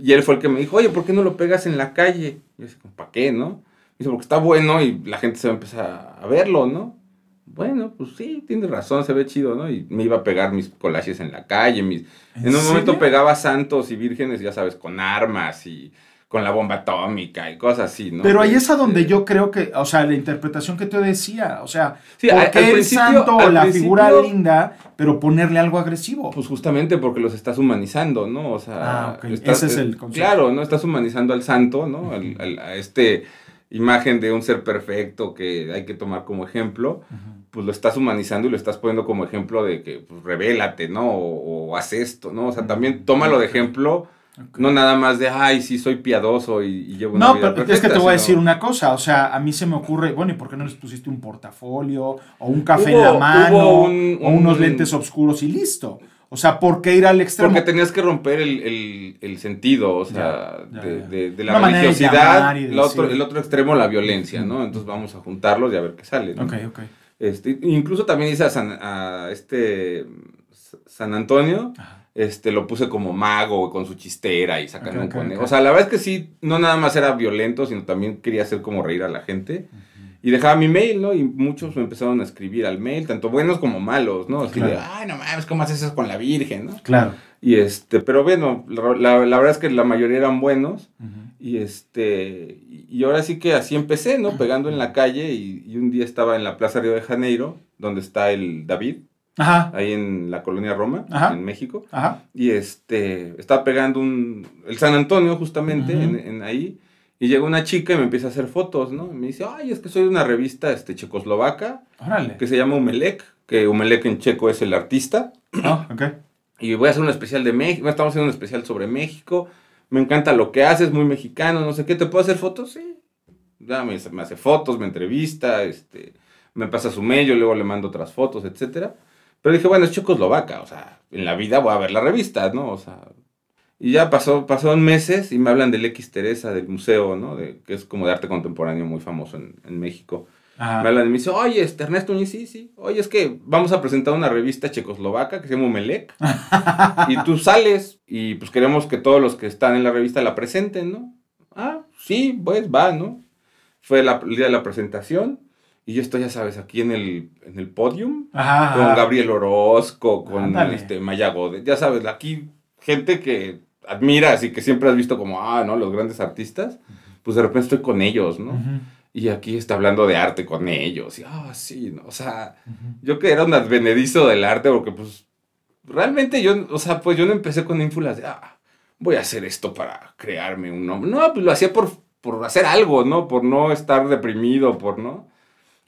Y él fue el que me dijo, oye, ¿por qué no lo pegas en la calle? Y yo así, ¿para qué, no? Dice, porque está bueno y la gente se va a empezar a verlo, ¿no? Bueno, pues sí, tienes razón, se ve chido, ¿no? Y me iba a pegar mis collages en la calle, mis... En, un momento pegaba santos y vírgenes, ya sabes, con armas y con la bomba atómica y cosas así, ¿no? Pero ahí es a Este, donde yo creo que, o sea, la interpretación que te decía, o sea, Sí, ¿por al- qué al el santo o la figura linda, pero ponerle algo agresivo? Pues justamente porque los estás humanizando, ¿no? O sea, Ah, estás- Ese es el concepto. Claro, ¿no? Estás humanizando al santo, ¿no? Al- al- a este imagen de un ser perfecto que hay que tomar como ejemplo, pues lo estás humanizando y lo estás poniendo como ejemplo de que, pues, revélate, ¿no? O, o haz esto, ¿no? O sea, también tómalo de ejemplo, no nada más de, ay, sí, soy piadoso y, y llevo una No, vida pero es que te perfecta", voy a decir una cosa, o sea, a mí se me ocurre, bueno, ¿y por qué no les pusiste un portafolio o un café en la mano un- o unos un- lentes oscuros y listo? O sea, ¿por qué ir al extremo? Porque tenías que romper el, el- el sentido, o sea, Ya, ya, de, ya. de- de la Una religiosidad, de otro, el otro extremo, la violencia, ¿no? Entonces vamos a juntarlos y a ver qué sale. ¿no? Ok, ok. Este, incluso también hice a, San, a este San Antonio, Ajá. este, lo puse como mago con su chistera y sacando Ok, un conejo. O sea, la verdad es que sí, no nada más era violento, sino también quería hacer como reír a la gente. Y dejaba mi mail, ¿no? Y muchos me empezaron a escribir al mail, tanto buenos como malos, ¿no? Así de, ay, no mames, ¿cómo haces eso con la Virgen, no? Claro. Y este, pero bueno, la, la- la verdad es que la mayoría eran buenos. Y este, y ahora sí que así empecé, ¿no? Pegando en la calle y, y un día estaba en la Plaza Río de Janeiro, donde está el David, Ajá, ahí en la colonia Roma, Ajá. en México. ajá. Y este, estaba pegando un, el San Antonio justamente, en, en ahí. Y llega una chica y me empieza a hacer fotos, ¿no? Y me dice, ay, es que soy de una revista este, checoslovaca Órale. que se llama Umelec, que Umelec en checo es el artista. Ah, ok. Y voy a hacer un especial de México. Estamos haciendo un especial sobre México. Me encanta lo que haces, muy mexicano, no sé qué. ¿Te puedo hacer fotos? Sí. Ya me, me hace fotos, me entrevista, este, me pasa su mail, yo luego le mando otras fotos, etcétera. Pero dije, bueno, es checoslovaca, o sea, en la vida voy a ver la revista, ¿no? O sea, y ya pasó, pasaron meses y me hablan del X Teresa, del museo, ¿no? De, que es como de arte contemporáneo muy famoso en, en México. Ajá. Me hablan y me dicen, oye, este, Ernesto Uñiz, sí, sí. Oye, es que vamos a presentar una revista checoslovaca que se llama Umelec. y tú sales y pues queremos que todos los que están en la revista la presenten, ¿no? Ah, sí, pues va, ¿no? Fue la- el día de la presentación y yo estoy, ya sabes, aquí en el, en el podium Ajá. con Gabriel Orozco, con Ándale. este Maya Godet, ya sabes, aquí gente que admiras y que siempre has visto como, ah, ¿no? Los grandes artistas, pues de repente estoy con ellos, ¿no? Y aquí está hablando de arte con ellos. Y, ah, sí, ¿no? O sea, yo que era un advenedizo del arte, porque pues realmente yo, o sea, pues yo no empecé con ínfulas de, ah, voy a hacer esto para crearme un nombre. No, pues lo hacía por, por hacer algo, ¿no? Por no estar deprimido, por no.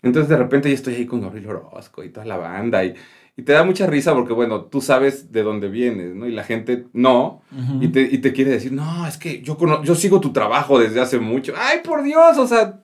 Entonces de repente yo estoy ahí con Gabriel Orozco y toda la banda y, y te da mucha risa porque, bueno, tú sabes de dónde vienes, ¿no? Y la gente no. Ujú. Y te, y te quiere decir, no, es que yo, yo sigo tu trabajo desde hace mucho. Ay, por Dios, o sea,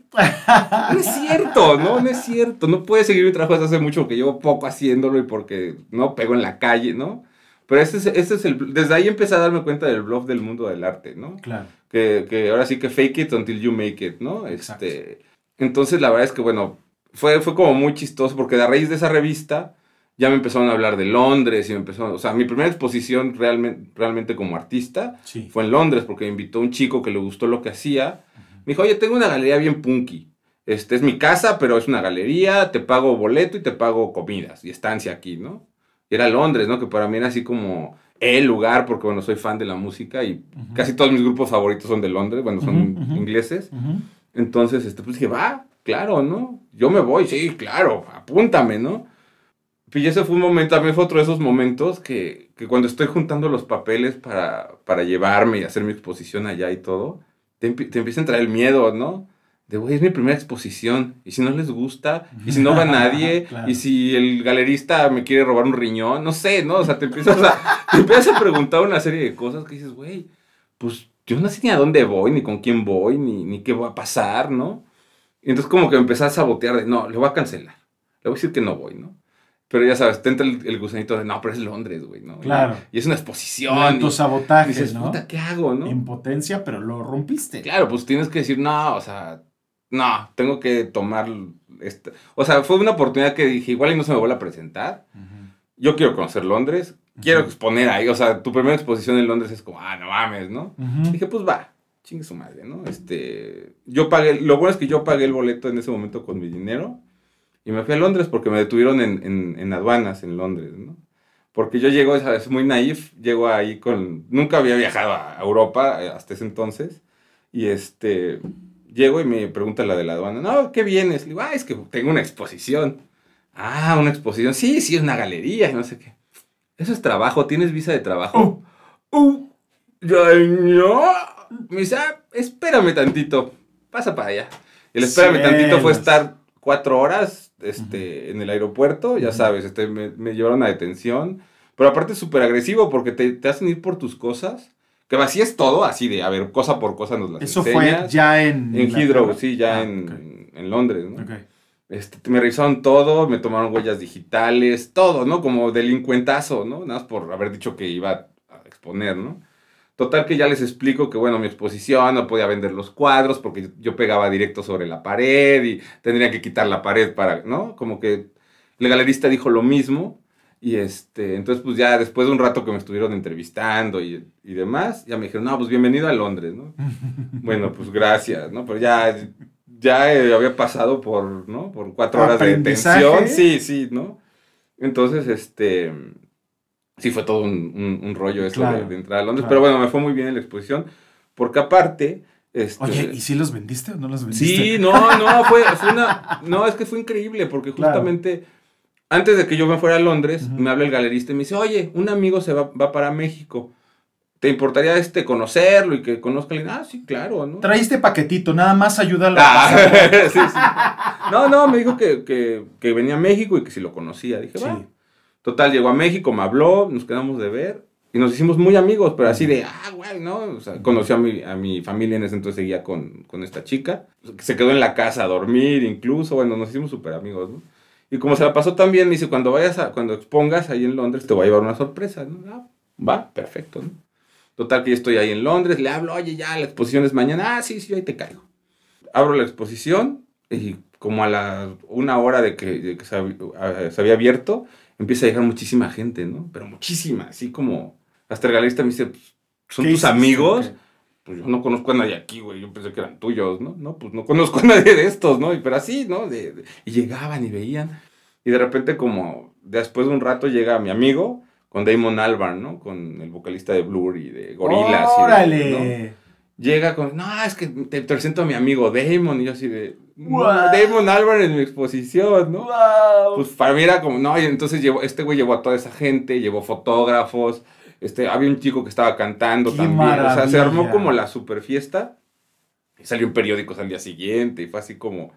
no es cierto, ¿no? No es cierto. No puedes seguir mi trabajo desde hace mucho porque llevo poco haciéndolo y porque no pego en la calle, ¿no? Pero ese es, ese es el... Desde ahí empecé a darme cuenta del bluff del mundo del arte, ¿no? Claro. Que, que ahora sí que fake it until you make it, ¿no? Exacto. Este, entonces la verdad es que, bueno, fue, fue como muy chistoso porque a raíz de esa revista, ya me empezaron a hablar de Londres y me empezaron, o sea, mi primera exposición realmente, realmente como artista Sí. fue en Londres porque me invitó un chico que le gustó lo que hacía. Me dijo, oye, tengo una galería bien punky. Este es mi casa, pero es una galería, te pago boleto y te pago comidas y estancia aquí, ¿no? Y era Londres, ¿no? Que para mí era así como el lugar, porque bueno, soy fan de la música y Ujú. casi todos mis grupos favoritos son de Londres, bueno, son Ujú, ujú. ingleses. Entonces, este, pues dije, va, claro, ¿no? Yo me voy, sí, claro, apúntame, ¿no? Y ese fue un momento, también fue otro de esos momentos que, que cuando estoy juntando los papeles para, para llevarme y hacer mi exposición allá y todo, te, te empieza a entrar el miedo, ¿no? De, güey, es mi primera exposición, y si no les gusta, y si no va nadie, Claro. y si el galerista me quiere robar un riñón, no sé, ¿no? O sea, te empiezas a, te empiezas a preguntar una serie de cosas que dices, güey, pues yo no sé ni a dónde voy, ni con quién voy, ni, ni qué va a pasar, ¿no? Y entonces como que me empecé a sabotear de, no, le voy a cancelar, le voy a decir que no voy, ¿no? Pero ya sabes, te entra el, el gusanito de, no, pero es Londres, güey, ¿no? Claro. Y, y es una exposición. Autosabotaje, y dices, ¿no? puta, ¿qué hago, no? Impotencia, pero lo rompiste. Claro, pues tienes que decir, no, o sea, no, tengo que tomar esta. O sea, fue una oportunidad que dije, igual y no se me vuelve a presentar. Yo quiero conocer Londres, quiero exponer ahí. O sea, tu primera exposición en Londres es como, ah, no mames, ¿no? Dije, pues va, chingue su madre, ¿no? Este, yo pagué, lo bueno es que yo pagué el boleto en ese momento con mi dinero y me fui a Londres porque me detuvieron en, en, en aduanas en Londres, ¿no? Porque yo llego, ¿sabes? Muy naif, llego ahí con, nunca había viajado a Europa eh, hasta ese entonces y este, llego y me pregunta la de la aduana, no, ¿qué vienes? Le digo, ah, es que tengo una exposición. Ah, una exposición, sí, sí, es una galería y no sé qué. Eso es trabajo, ¿tienes visa de trabajo? Oh, Uh, yo, no. Me dice, ah, espérame tantito, pasa para allá. Y el espérame tantito fue estar cuatro horas este, en el aeropuerto, ya sabes, este, me, me llevaron a detención. Pero aparte es súper agresivo porque te, te hacen ir por tus cosas. Que vacíes todo, así de, a ver, cosa por cosa nos las Eso fue ya en. En? Heathrow, sí, ya Ah, en, Londres, ¿no? ok. Este, me revisaron todo, me tomaron huellas digitales, todo, ¿no? Como delincuentazo, ¿no? Nada más por haber dicho que iba a exponer, ¿no? Total que ya les explico que, bueno, mi exposición no podía vender los cuadros porque yo pegaba directo sobre la pared y tendría que quitar la pared para, ¿no? Como que el galerista dijo lo mismo y este, entonces pues ya después de un rato que me estuvieron entrevistando y, y demás, ya me dijeron, no, pues bienvenido a Londres, ¿no? Bueno, pues gracias, ¿no? Pero ya, ya eh, había pasado por, ¿no? Por cuatro horas de detención. Sí, sí, ¿no? Entonces, este, sí fue todo un, un- un rollo eso Claro, de, de entrar a Londres. claro. Pero bueno, me fue muy bien en la exposición, porque aparte, este... Oye, ¿y si los vendiste o no los vendiste? Sí, no, no, fue, fue una. No, es que fue increíble, porque Claro. justamente antes de que yo me fuera a Londres, me habla el galerista y me dice: Oye, un amigo se va, va para México. ¿Te importaría este conocerlo y que conozca a alguien? Ah, sí, claro, ¿no? Traíste paquetito, nada más ayúdalo. a Ah, sí, sí. No, no, me dijo que, que, que venía a México y que si lo conocía. Dije, Sí. Total, llegó a México, me habló, nos quedamos de ver y nos hicimos muy amigos, pero así de, ah, güey, ¿no? O sea, conoció a mi, a mi familia en ese entonces, seguía con, con esta chica. Se quedó en la casa a dormir incluso, bueno, nos hicimos súper amigos, ¿no? Y como se la pasó tan bien, me dice, cuando vayas a, cuando expongas ahí en Londres, te voy a llevar una sorpresa, ¿no? Ah, va, perfecto, ¿no? Total que yo estoy ahí en Londres, le hablo, oye, ya, la exposición es mañana, ah, sí, sí, ahí te caigo. Abro la exposición y como a la una hora de que, de que se, hab- se había abierto, empieza a llegar muchísima gente, ¿no? Pero muchísima, así como hasta el galerista me dice, pues, ¿son ¿Qué tus amigos? Pues yo no conozco a nadie aquí, güey, yo pensé que eran tuyos, ¿no? No, pues no conozco a nadie de estos, ¿no? Y, pero así, ¿no? De- de- y llegaban y veían. Y de repente como después de un rato llega mi amigo con Damon Albarn, ¿no? Con el vocalista de Blur y de y de- ¡Órale! ¿no? Llega con, no, es que te presento a mi amigo Damon. Y yo así de, "No, Guau. Damon Albarn en mi exposición, ¿no? ¡Wow! Pues para mí era como, no, y entonces llevó, este güey llevó a toda esa gente, llevó fotógrafos, este, había un chico que estaba cantando ¡Qué también, o sea, se armó como la super fiesta, y salió en periódicos al día siguiente, y fue así como,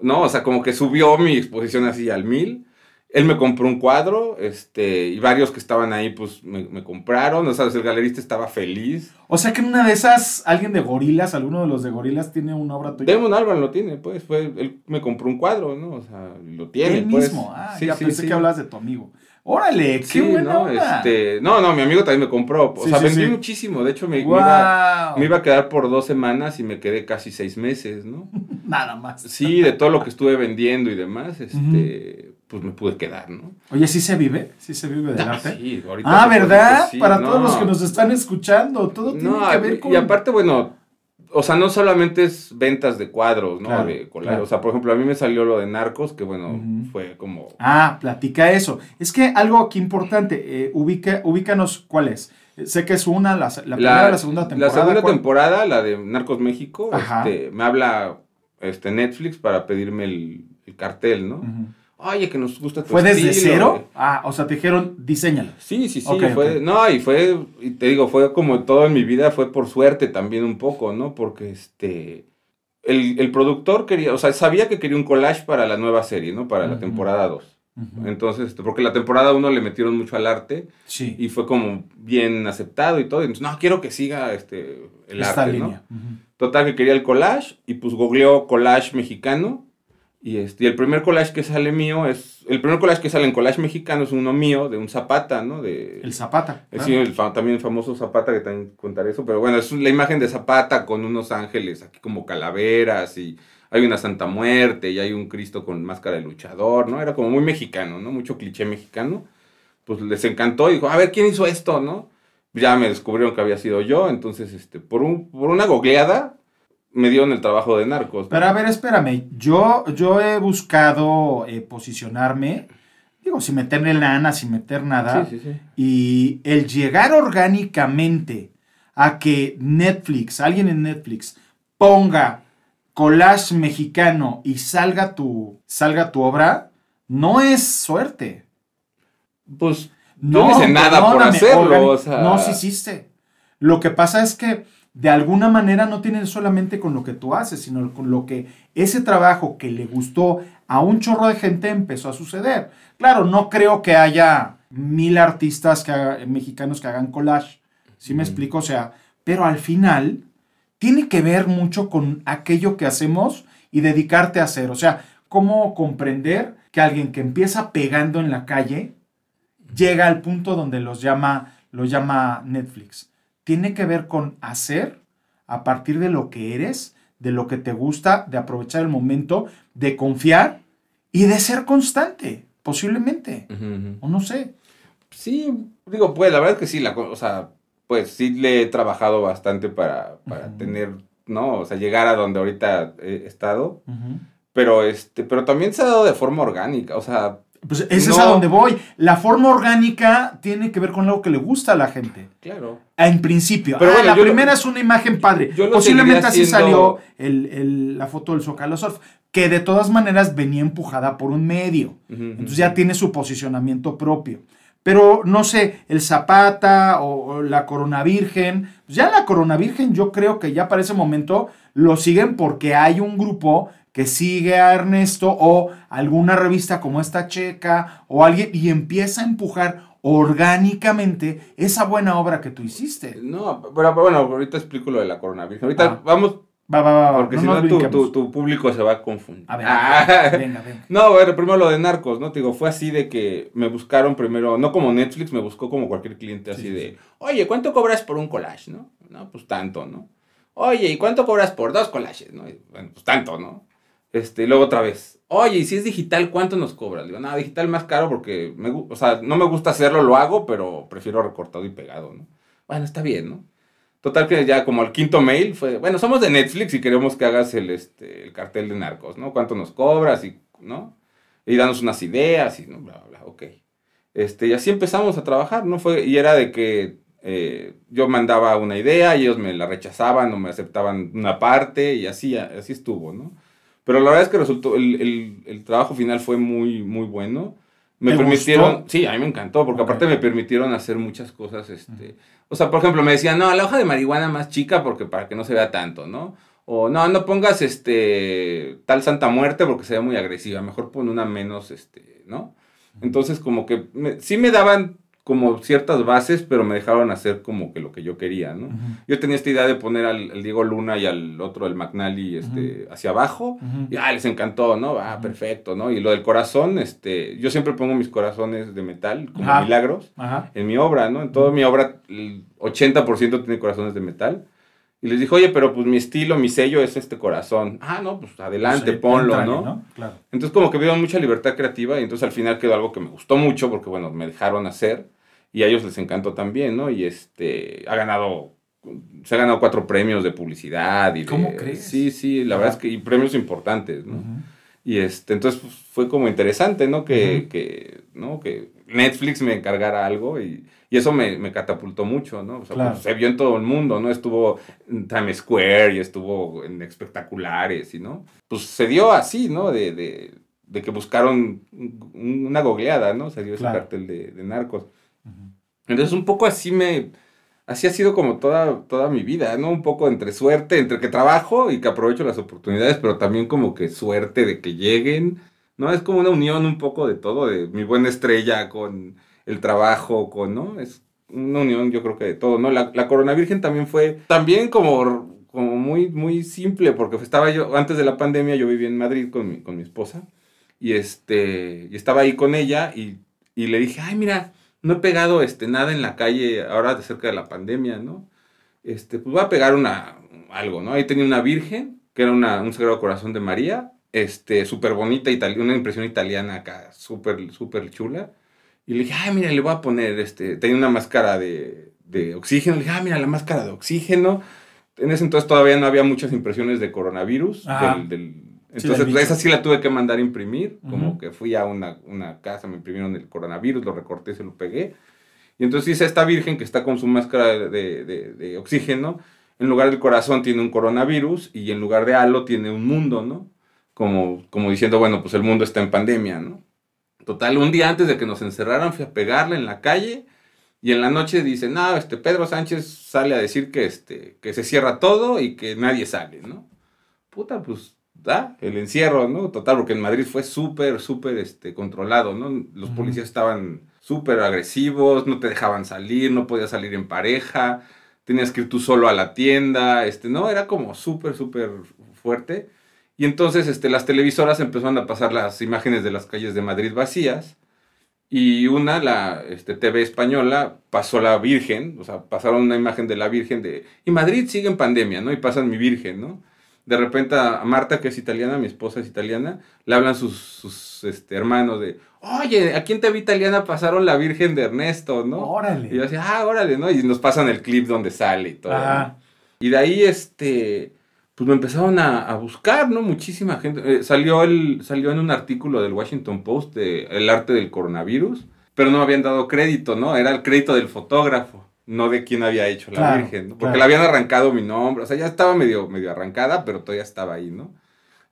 no, o sea, como que subió mi exposición así al mil, él me compró un cuadro, este, y varios que estaban ahí, pues, me, me compraron, o sea, el galerista estaba feliz. O sea que en una de esas, alguien de gorilas, alguno de los de gorilas tiene una obra tuya. Damon Albarn lo tiene, pues, fue, él me compró un cuadro, ¿no? O sea, lo tiene, Él pues. mismo. Ah, Sí, ya sí, pensé sí. que hablabas de tu amigo. Órale, qué Sí, buena ¿no? onda. Este, no, no, mi amigo también me compró. O Sí, sea, sí, vendí muchísimo. De hecho, me, me iba, Wow. me iba a quedar por dos semanas y me quedé casi seis meses, ¿no? Nada más. Sí, de todo lo que estuve vendiendo y demás. Este, pues me pude quedar, ¿no? Oye, ¿sí se vive? ¿Sí se vive del Ah, arte? sí, ahorita Ah, ¿verdad? sí, Para no. todos los que nos están escuchando, todo tiene que ver con... y aparte, bueno, o sea, no solamente es ventas de cuadros, ¿no? Claro, de claro. O sea, por ejemplo, a mí me salió lo de Narcos, que bueno, fue como... Ah, platica eso. Es que algo aquí importante, eh, ubica, ubícanos cuál es. Eh, Sé que es una, la, la primera, la segunda temporada. La segunda ¿cuál? temporada, la de Narcos México, este, me habla este, Netflix para pedirme el, el cartel, ¿no? Ujú. Oye, que nos gusta tu ¿Fue desde estilo, cero? güey. Ah, o sea, te dijeron, diseñalo. Sí, sí, sí, Ok, fue, no, y fue, y te digo, fue como todo en mi vida, fue por suerte también un poco, ¿no? Porque este, el, el productor quería, o sea, sabía que quería un collage para la nueva serie, ¿no? Para la temporada 2. Ujú. Entonces, este, porque la temporada 1 le metieron mucho al arte Sí. y fue como bien aceptado y todo. Y entonces, no, quiero que siga este, el Esta arte, línea. Total que quería el collage y pues googleó collage mexicano. Y, este, y el primer collage que sale mío es. El primer collage que sale en collage mexicano es uno mío, de un Zapata, ¿no? De, El Zapata. eh, claro. sí, el también famoso Zapata, que también contaré eso. Pero bueno, es la imagen de Zapata con unos ángeles aquí como calaveras y hay una Santa Muerte y hay un Cristo con máscara de luchador, ¿no? Era como muy mexicano, ¿no? Mucho cliché mexicano. Pues les encantó y dijo, a ver, ¿quién hizo esto, no? Ya me descubrieron que había sido yo, entonces, este, por, un, por una googleada, me dieron el trabajo de narcos. ¿no? Pero a ver, espérame. Yo, yo he buscado eh, posicionarme, digo, sin meterle lana, sin meter nada. Sí, sí, sí. Y el llegar orgánicamente a que Netflix, alguien en Netflix, ponga collage mexicano y salga tu, salga tu obra, no es suerte. Pues no hice nada por hacerlo, o sea. No, sí hiciste. Lo que pasa es que de alguna manera no tienen solamente con lo que tú haces, sino con lo que ese trabajo que le gustó a un chorro de gente empezó a suceder. Claro, no creo que haya mil artistas que haga- mexicanos que hagan collage. ¿Sí me explico? O sea, pero al final tiene que ver mucho con aquello que hacemos y dedicarte a hacer. O sea, cómo comprender que alguien que empieza pegando en la calle llega al punto donde los llama, lo llama Netflix. Tiene que ver con hacer a partir de lo que eres, de lo que te gusta, de aprovechar el momento, de confiar y de ser constante, posiblemente. O no sé. Sí, digo, pues la verdad es que sí, la, o sea, pues sí le he trabajado bastante para, para tener, ¿no? O sea, llegar a donde ahorita he estado, pero este, pero también se ha dado de forma orgánica, o sea, Pues ese es a donde voy. La forma orgánica tiene que ver con algo que le gusta a la gente. claro. En principio. Pero Ah, bueno, la lo- primera es una imagen padre. Posiblemente así salió el- el- la foto del Zócalo Surf, que de todas maneras venía empujada por un medio. Entonces ya tiene su posicionamiento propio. Pero no sé, el Zapata o, o la Corona Virgen, pues ya la Corona Virgen yo creo que ya para ese momento lo siguen porque hay un grupo que sigue a Ernesto o alguna revista como esta checa o alguien y empieza a empujar orgánicamente esa buena obra que tú hiciste. No, pero, bueno, ahorita explico lo de la coronavirus. Ahorita Ah. vamos, Va, va, va, va, porque no si no tu, tu- tu público se va a confundir. A ver, Ah. venga, venga. No, bueno, primero lo de narcos, ¿no? Te digo, fue así de que me buscaron primero, no como Netflix, me buscó como cualquier cliente así Sí, sí, de, oye, ¿cuánto cobras por un collage, no? No, pues tanto, ¿no? Oye, ¿y cuánto cobras por dos collages, no? Bueno, pues tanto, ¿no? Este, luego otra vez, oye, ¿y si es digital, cuánto nos cobras? Digo, no, digital más caro porque, me, o sea, no me gusta hacerlo, lo hago, pero prefiero recortado y pegado, ¿no? Bueno, está bien, ¿no? Total que ya como el quinto mail fue, bueno, somos de Netflix y queremos que hagas el, este, el cartel de narcos, ¿no? ¿Cuánto nos cobras? Y, ¿no? Y danos unas ideas y, ¿no? Bla, bla, bla, ok. Este, y así empezamos a trabajar, ¿no? Fue, y era de que eh, yo mandaba una idea y ellos me la rechazaban o me aceptaban una parte y así, así estuvo, ¿no? Pero la verdad es que resultó, el, el- el trabajo final fue muy, muy bueno. Me ¿Te permitieron, gustó? sí, a mí me encantó, porque aparte me permitieron hacer muchas cosas, este, o sea, por ejemplo, me decían, no, la hoja de marihuana más chica porque para que no se vea tanto, ¿no? O no, no pongas este tal Santa Muerte porque se ve muy agresiva, mejor pon una menos, este, ¿no? Entonces como que me- sí me daban como ciertas bases, pero me dejaron hacer como que lo que yo quería, ¿no? Ujú, Yo tenía esta idea de poner al, al Diego Luna y al otro, el McNally, este, hacia abajo. Y ah, les encantó, ¿no? Ah, perfecto, ¿no? Y lo del corazón, este, yo siempre pongo mis corazones de metal, como Ajá. milagros Ajá. en mi obra, ¿no? En toda mi obra, el 80% tiene corazones de metal. Y les dijo, oye, pero pues mi estilo, mi sello es este corazón. Ah, no, pues adelante, Pues ponlo, entra, ¿no? Claro. Entonces como que vieron mucha libertad creativa y entonces al final quedó algo que me gustó mucho porque, bueno, me dejaron hacer y a ellos les encantó también, ¿no? Y este, ha ganado, se ha ganado cuatro premios de publicidad y de- ¿Cómo crees? Sí, sí, la verdad es que, y premios importantes, ¿no? Y este, entonces pues, fue como interesante, ¿no? Que, que, ¿no? que Netflix me encargara algo y, y eso me, me catapultó mucho, ¿no? O sea, Claro. pues, se vio en todo el mundo, ¿no? Estuvo en Times Square y estuvo en espectaculares, y ¿no? Pues se dio así, ¿no? De, de, de que buscaron un- una googleada, ¿no? Se dio ese cartel de, de narcos. Entonces un poco así me... Así ha sido como toda, toda mi vida, ¿no? Un poco entre suerte, entre que trabajo y que aprovecho las oportunidades, pero también como que suerte de que lleguen, ¿no? Es como una unión un poco de todo, de mi buena estrella con el trabajo, con, ¿no? Es una unión yo creo que de todo, ¿no? La, la Corona Virgen también fue, también como, como muy, muy simple, porque estaba yo, antes de la pandemia yo vivía en Madrid con mi, con mi esposa, y este, y estaba ahí con ella, y, y le dije, ay, mira, no he pegado este, nada en la calle ahora de cerca de la pandemia, ¿no? Este, pues voy a pegar una, algo, ¿no? Ahí tenía una virgen, que era una, un Sagrado Corazón de María, este, súper bonita, una impresión italiana acá, súper, súper chula. Y le dije, ay, mira, le voy a poner, este, tenía una máscara de, de oxígeno. Le dije, ah, mira, la máscara de oxígeno. En ese entonces todavía no había muchas impresiones de coronavirus. Del- entonces, del pues, esa sí la tuve que mandar a imprimir. Como Ujú. que fui a una, una casa, me imprimieron el coronavirus, lo recorté, se lo pegué. Y entonces hice esta virgen que está con su máscara de, de- de- de oxígeno. En lugar del corazón tiene un coronavirus y en lugar de halo tiene un mundo, ¿no? Como, como diciendo, bueno, pues el mundo está en pandemia, ¿no? Total, un día antes de que nos encerraran fui a pegarle en la calle y en la noche dice, no, este Pedro Sánchez sale a decir que, este, que se cierra todo y que nadie sale, ¿no? Puta, pues el encierro, ¿no? Total, porque en Madrid fue súper, súper este, controlado, ¿no? Los policías estaban súper agresivos, no te dejaban salir, no podías salir en pareja, tenías que ir tú solo a la tienda, este, no, era como súper, súper fuerte. Y entonces este, las televisoras empezaron a pasar las imágenes de las calles de Madrid vacías. Y una, la este, TV española, pasó la Virgen, o sea, pasaron una imagen de la Virgen de... Y Madrid sigue en pandemia, ¿no? Y pasan mi Virgen, ¿no? De repente a Marta, que es italiana, mi esposa es italiana, le hablan sus, sus este, hermanos de, oye, ¿a quién te vi italiana? Pasaron la Virgen de Ernesto, ¿no? Órale. Y yo decía, ah, órale, ¿no? Y nos pasan el clip donde sale y todo. Y de ahí, este, pues me empezaron a, a buscar, ¿no? Muchísima gente. Eh, salió, el, salió en un artículo del Washington Post de El arte del coronavirus, pero no me habían dado crédito, ¿no? Era el crédito del fotógrafo, no de quién había hecho la Claro, Virgen, ¿no? Porque claro. le habían arrancado mi nombre, o sea, ya estaba medio, medio arrancada, pero todavía estaba ahí, ¿no?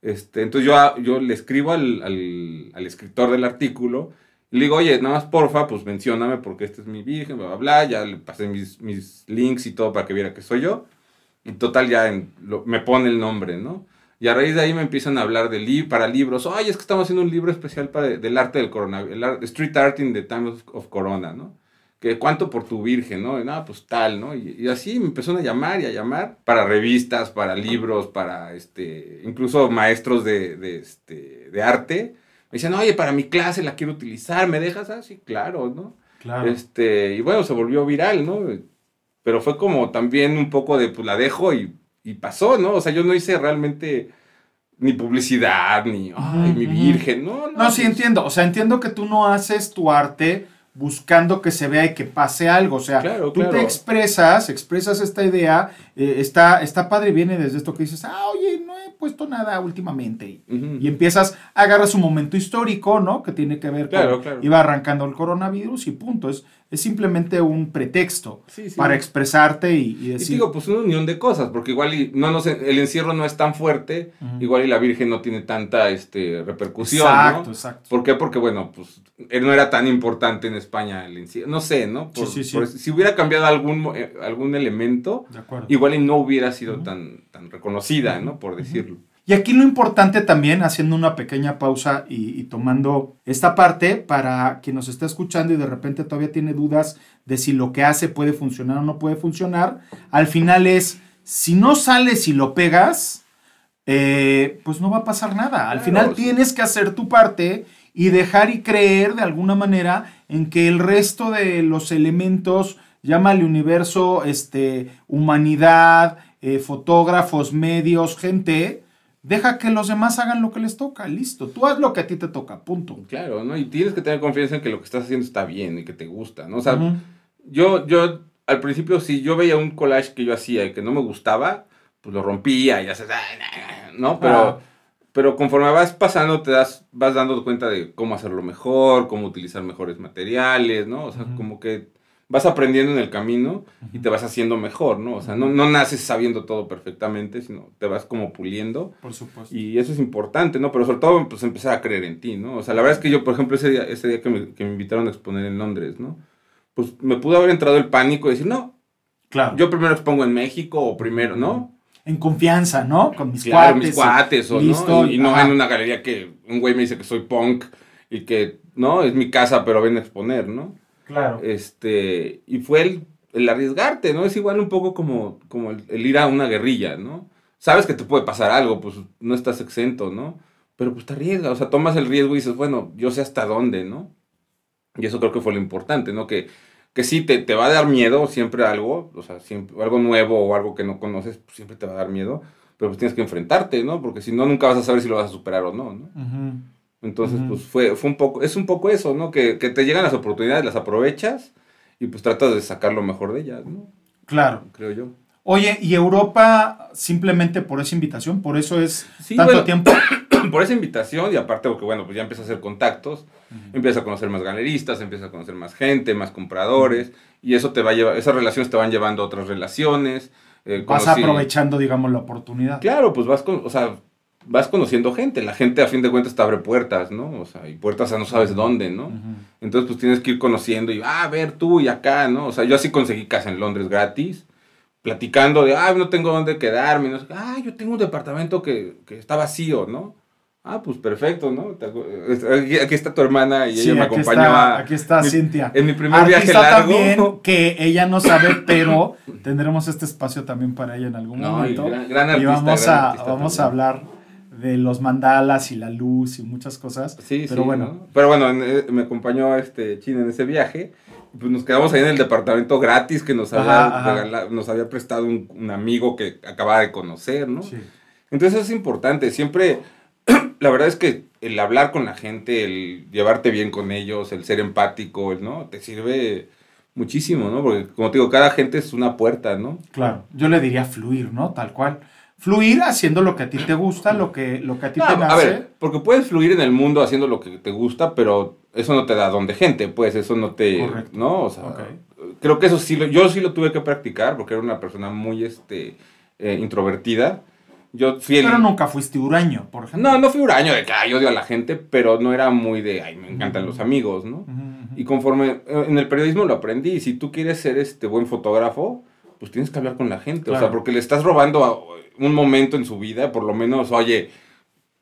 Este, entonces yo, a- yo le escribo al, al, al escritor del artículo y le digo, oye, nada más porfa, pues mencióname porque esta es mi virgen, bla, bla, bla. Ya le pasé mis, mis links y todo para que viera que soy yo. Y total, ya en- lo- me pone el nombre, ¿no? Y a raíz de ahí me empiezan a hablar de li para libros. Oye, es que estamos haciendo un libro especial para, del arte del coronavirus, el street art in the time of, of corona, ¿no? Que cuánto por tu virgen, ¿no? Y nada, pues tal, ¿no? Y, y así me empezaron a llamar y a llamar para revistas, para libros, para, este, incluso maestros de, de, este, de arte. Me dicen, oye, para mi clase la quiero utilizar, ¿me dejas? Ah, sí, claro, ¿no? Claro. Este, y bueno, se volvió viral, ¿no? Pero fue como también un poco de, pues la dejo y, y pasó, ¿no? O sea, yo no hice realmente ni publicidad, ni, ay, mi virgen, no, no. No, sí pues, entiendo. O sea, entiendo que tú no haces tu arte buscando que se vea y que pase algo. O sea, Claro, tú te expresas, expresas esta idea, eh, está, está padre, viene desde esto que dices, ah, oye, no he puesto nada últimamente. Y empiezas, agarras un momento histórico, ¿no? Que tiene que ver con, Claro, claro. iba arrancando el coronavirus y punto. Es, es simplemente un pretexto Sí, sí. para expresarte y, y Y decir... digo, pues una unión de cosas, porque igual y no, no sé, el encierro no es tan fuerte, igual y la Virgen no tiene tanta este, repercusión, exacto, ¿no? exacto. ¿Por qué? Porque, bueno, pues él no era tan importante en España el encierro. No sé, ¿no? Por- Sí, por- si hubiera cambiado algún, eh, algún elemento, igual y no hubiera sido tan, tan reconocida, ¿no? Por decirlo. Y aquí lo importante también, haciendo una pequeña pausa y, y tomando esta parte para quien nos está escuchando y de repente todavía tiene dudas de si lo que hace puede funcionar o no puede funcionar, al final es, si no sales y lo pegas, eh, pues no va a pasar nada. Al final tienes que hacer tu parte y dejar y creer de alguna manera en que el resto de los elementos llámale universo, este, humanidad, eh, fotógrafos, medios, gente, deja que los demás hagan lo que les toca, listo, tú haz lo que a ti te toca, punto. Claro, ¿no? Y tienes que tener confianza en que lo que estás haciendo está bien y que te gusta, ¿no? O sea, yo, yo al principio si yo veía un collage que yo hacía y que no me gustaba, pues lo rompía y haces, ¿no? Pero... Ah. Pero conforme vas pasando, te das, vas dando cuenta de cómo hacerlo mejor, cómo utilizar mejores materiales, ¿no? O sea, como que vas aprendiendo en el camino y te vas haciendo mejor, ¿no? O sea, no, no, naces sabiendo todo perfectamente, sino te vas como puliendo. Por supuesto. Y eso es importante, ¿no? Pero sobre todo, pues empezar a creer en ti, ¿no? O sea, la verdad es que yo, por ejemplo, ese día, ese día que, me, que me invitaron a exponer en Londres, ¿no? Pues me pudo haber entrado el pánico y decir, no. Claro. Yo primero expongo en México o primero, ¿no? en confianza, ¿no? Con mis claro, cuates. mis cuates, o, ¿no? Y, no en una galería que un güey me dice que soy punk y que, ¿no? Es mi casa, pero ven a exponer, ¿no? Claro. Este, y fue el, el arriesgarte, ¿no? Es igual un poco como, como el, ir a una guerrilla, ¿no? Sabes que te puede pasar algo, pues no estás exento, ¿no? Pero pues te arriesgas, o sea, tomas el riesgo y dices, bueno, yo sé hasta dónde, ¿no? Y eso creo que fue lo importante, ¿no? Que que sí te, te, va a dar miedo siempre algo, o sea, siempre, algo nuevo o algo que no conoces, pues siempre te va a dar miedo, pero pues tienes que enfrentarte, ¿no? Porque si no, nunca vas a saber si lo vas a superar o no, ¿no? Entonces, pues fue, fue un poco, es un poco eso, ¿no? Que, que, te llegan las oportunidades, las aprovechas y pues tratas de sacar lo mejor de ellas, ¿no? Claro. Creo yo. Oye, ¿y Europa simplemente por esa invitación? ¿Por eso es tanto tiempo? por esa invitación y aparte porque, bueno, pues ya empieza a hacer contactos, empieza a conocer más galeristas, empieza a conocer más gente, más compradores y eso te va a llevar, esas relaciones te van llevando a otras relaciones. Eh, vas aprovechando, digamos, la oportunidad. Claro, pues vas con, o sea, vas conociendo gente, la gente a fin de cuentas te abre puertas, ¿no? O sea, y puertas a no sabes dónde, ¿no? Entonces, pues tienes que ir conociendo y, ah, a ver, tú y acá, ¿no? O sea, yo así conseguí casa en Londres gratis platicando de, ah, no tengo dónde quedarme, no ah, yo tengo un departamento que, que, está vacío, ¿no? Ah, pues perfecto, ¿no? Aquí, está tu hermana y ella me acompañó a, Aquí está Cintia. En mi primer viaje largo. también, que ella no sabe, pero tendremos este espacio también para ella en algún momento. Y, gran, artista, y vamos, a, vamos a hablar de los mandalas y la luz y muchas cosas. Sí, pero bueno. Pero bueno, eh, me acompañó este China en ese viaje pues nos quedamos ahí en el departamento gratis que nos había, nos había prestado un, amigo que acababa de conocer, ¿no? Sí. Entonces es importante, siempre, la verdad es que el hablar con la gente, el llevarte bien con ellos, el ser empático, ¿no? Te sirve muchísimo, ¿no? Porque como te digo, cada gente es una puerta, ¿no? Claro, yo le diría fluir, ¿no? Tal cual fluir haciendo lo que a ti te gusta, lo que, lo que a ti te nace. A ver, porque puedes fluir en el mundo haciendo lo que te gusta, pero eso no te da don de gente, pues eso no te... Correcto. ¿No? O sea, creo que eso sí, lo, yo sí lo tuve que practicar porque era una persona muy este, eh, introvertida. Yo fui Pero nunca fuiste huraño, por ejemplo. No, no fui huraño de que ay, odio a la gente, pero no era muy de, ay, me encantan los amigos, ¿no? Y conforme eh, en el periodismo lo aprendí, y si tú quieres ser este buen fotógrafo, pues tienes que hablar con la gente, o sea, porque le estás robando a, un momento en su vida, por lo menos, oye,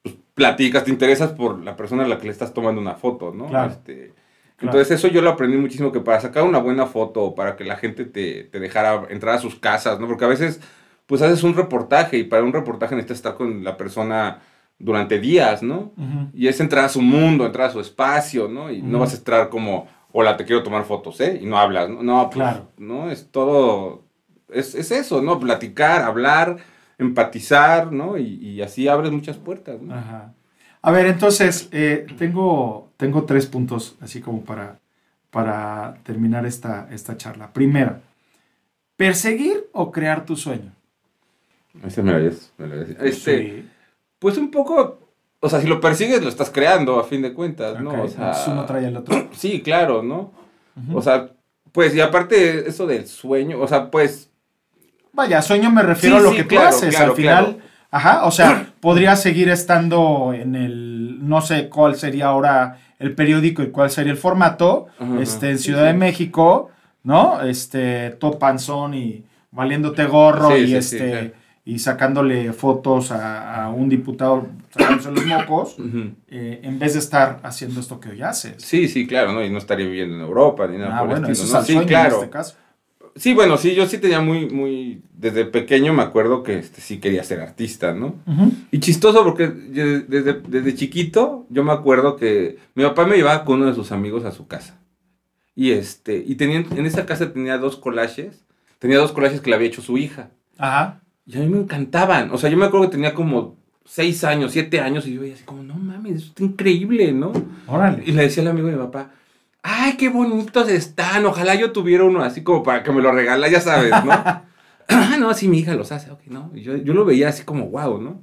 pues, platicas, te interesas por la persona a la que le estás tomando una foto, ¿no? Este, entonces eso yo lo aprendí muchísimo, que para sacar una buena foto, para que la gente te, te, dejara entrar a sus casas, ¿no? Porque a veces, pues haces un reportaje y para un reportaje necesitas estar con la persona durante días, ¿no? Y es entrar a su mundo, entrar a su espacio, ¿no? Y no vas a entrar como, hola, te quiero tomar fotos, ¿eh? Y no hablas, ¿no? No, pues, claro. ¿no? Es todo, es, es eso, ¿no? Platicar, hablar empatizar, ¿no? Y, así abres muchas puertas, ¿no? Ajá. A ver, entonces, eh, tengo, tengo tres puntos, así como para, para terminar esta, esta charla. Primero, ¿perseguir o crear tu sueño? Ese me lo me Este, Pues un poco, o sea, si lo persigues, lo estás creando, a fin de cuentas, ¿no? O sea, uno trae el otro. Sí, claro, ¿no? O sea, pues, y aparte eso del sueño, o sea, pues Vaya, sueño me refiero a lo que tú haces. Al final, ajá, o sea, podría seguir estando en el, no sé cuál sería ahora el periódico y cuál sería el formato, este, en Ciudad de México, ¿no? Este, todo panzón y valiéndote gorro y este y sacándole fotos a, un diputado sacándose los mocos, eh, en vez de estar haciendo esto que hoy haces. Sí, sí, claro, ¿no? Y no estaría viviendo en Europa ni nada ah, por el estilo, ¿no? Sí, claro. En este caso. Sí, bueno, sí, yo sí tenía muy, muy, desde pequeño me acuerdo que este, sí quería ser artista, ¿no? Y chistoso porque desde, chiquito yo me acuerdo que mi papá me llevaba con uno de sus amigos a su casa. Y, este, y tenía, en esa casa tenía dos collages. Tenía dos collages que le había hecho su hija. Ajá. Y a mí me encantaban. O sea, yo me acuerdo que tenía como seis años, siete años, y yo veía así como, no mames, eso está increíble, ¿no? Órale. Y le decía al amigo de mi papá, ay, qué bonitos están, ojalá yo tuviera uno así como para que me lo regala, ya sabes, ¿no? ah, no, sí, mi hija los hace, ok, ¿no? Yo, yo lo veía así como, wow, ¿no?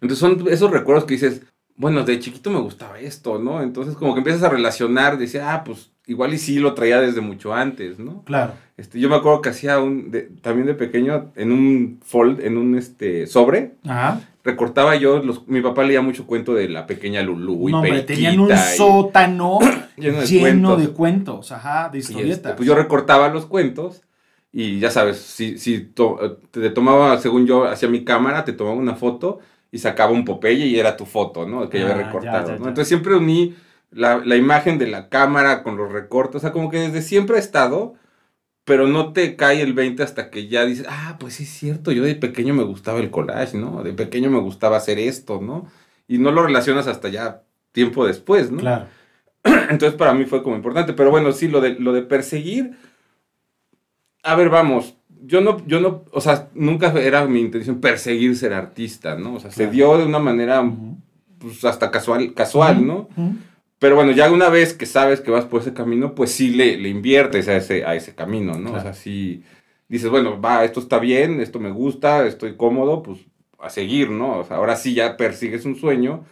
Entonces son esos recuerdos que dices, bueno, de chiquito me gustaba esto, ¿no? Entonces como que empiezas a relacionar, decía, ah, pues igual y sí lo traía desde mucho antes, ¿no? Claro. Este, yo me acuerdo que hacía un, de- también de pequeño, en un fold, en un este, sobre, Ajá. Recortaba yo, los, mi papá leía mucho cuento de la pequeña Lulú y No, hombre, tenían un y- sótano lleno de lleno cuentos. de cuentos, ajá, de este, historietas. pues yo recortaba los cuentos y ya sabes, si, si to- te tomaba, según yo, hacia mi cámara, te tomaba una foto y sacaba un Popeye y era tu foto, ¿no? Que yo Ah, había ya, recortado, ya, ¿no? ya. Entonces siempre uní la, la imagen de la cámara con los recortes, o sea, como que desde siempre ha estado, pero no te cae el 20 hasta que ya dices, ah, pues sí es cierto, yo de pequeño me gustaba el collage, ¿no? De pequeño me gustaba hacer esto, ¿no? Y no lo relacionas hasta ya tiempo después, ¿no? Claro. Entonces para mí fue como importante. Pero bueno, sí, lo de, lo de perseguir. A ver, vamos. Yo no, yo no, o sea, nunca era mi intención perseguir ser artista, ¿no? O sea, se Claro. dio de una manera, pues, hasta casual, casual, ¿no? ujú. Pero bueno, ya una vez que sabes que vas por ese camino, pues sí le, le inviertes a ese, a ese camino, ¿no? Claro. O sea, sí dices, bueno, va, esto está bien, esto me gusta, estoy cómodo, pues a seguir, ¿no? O sea, ahora sí ya persigues un sueño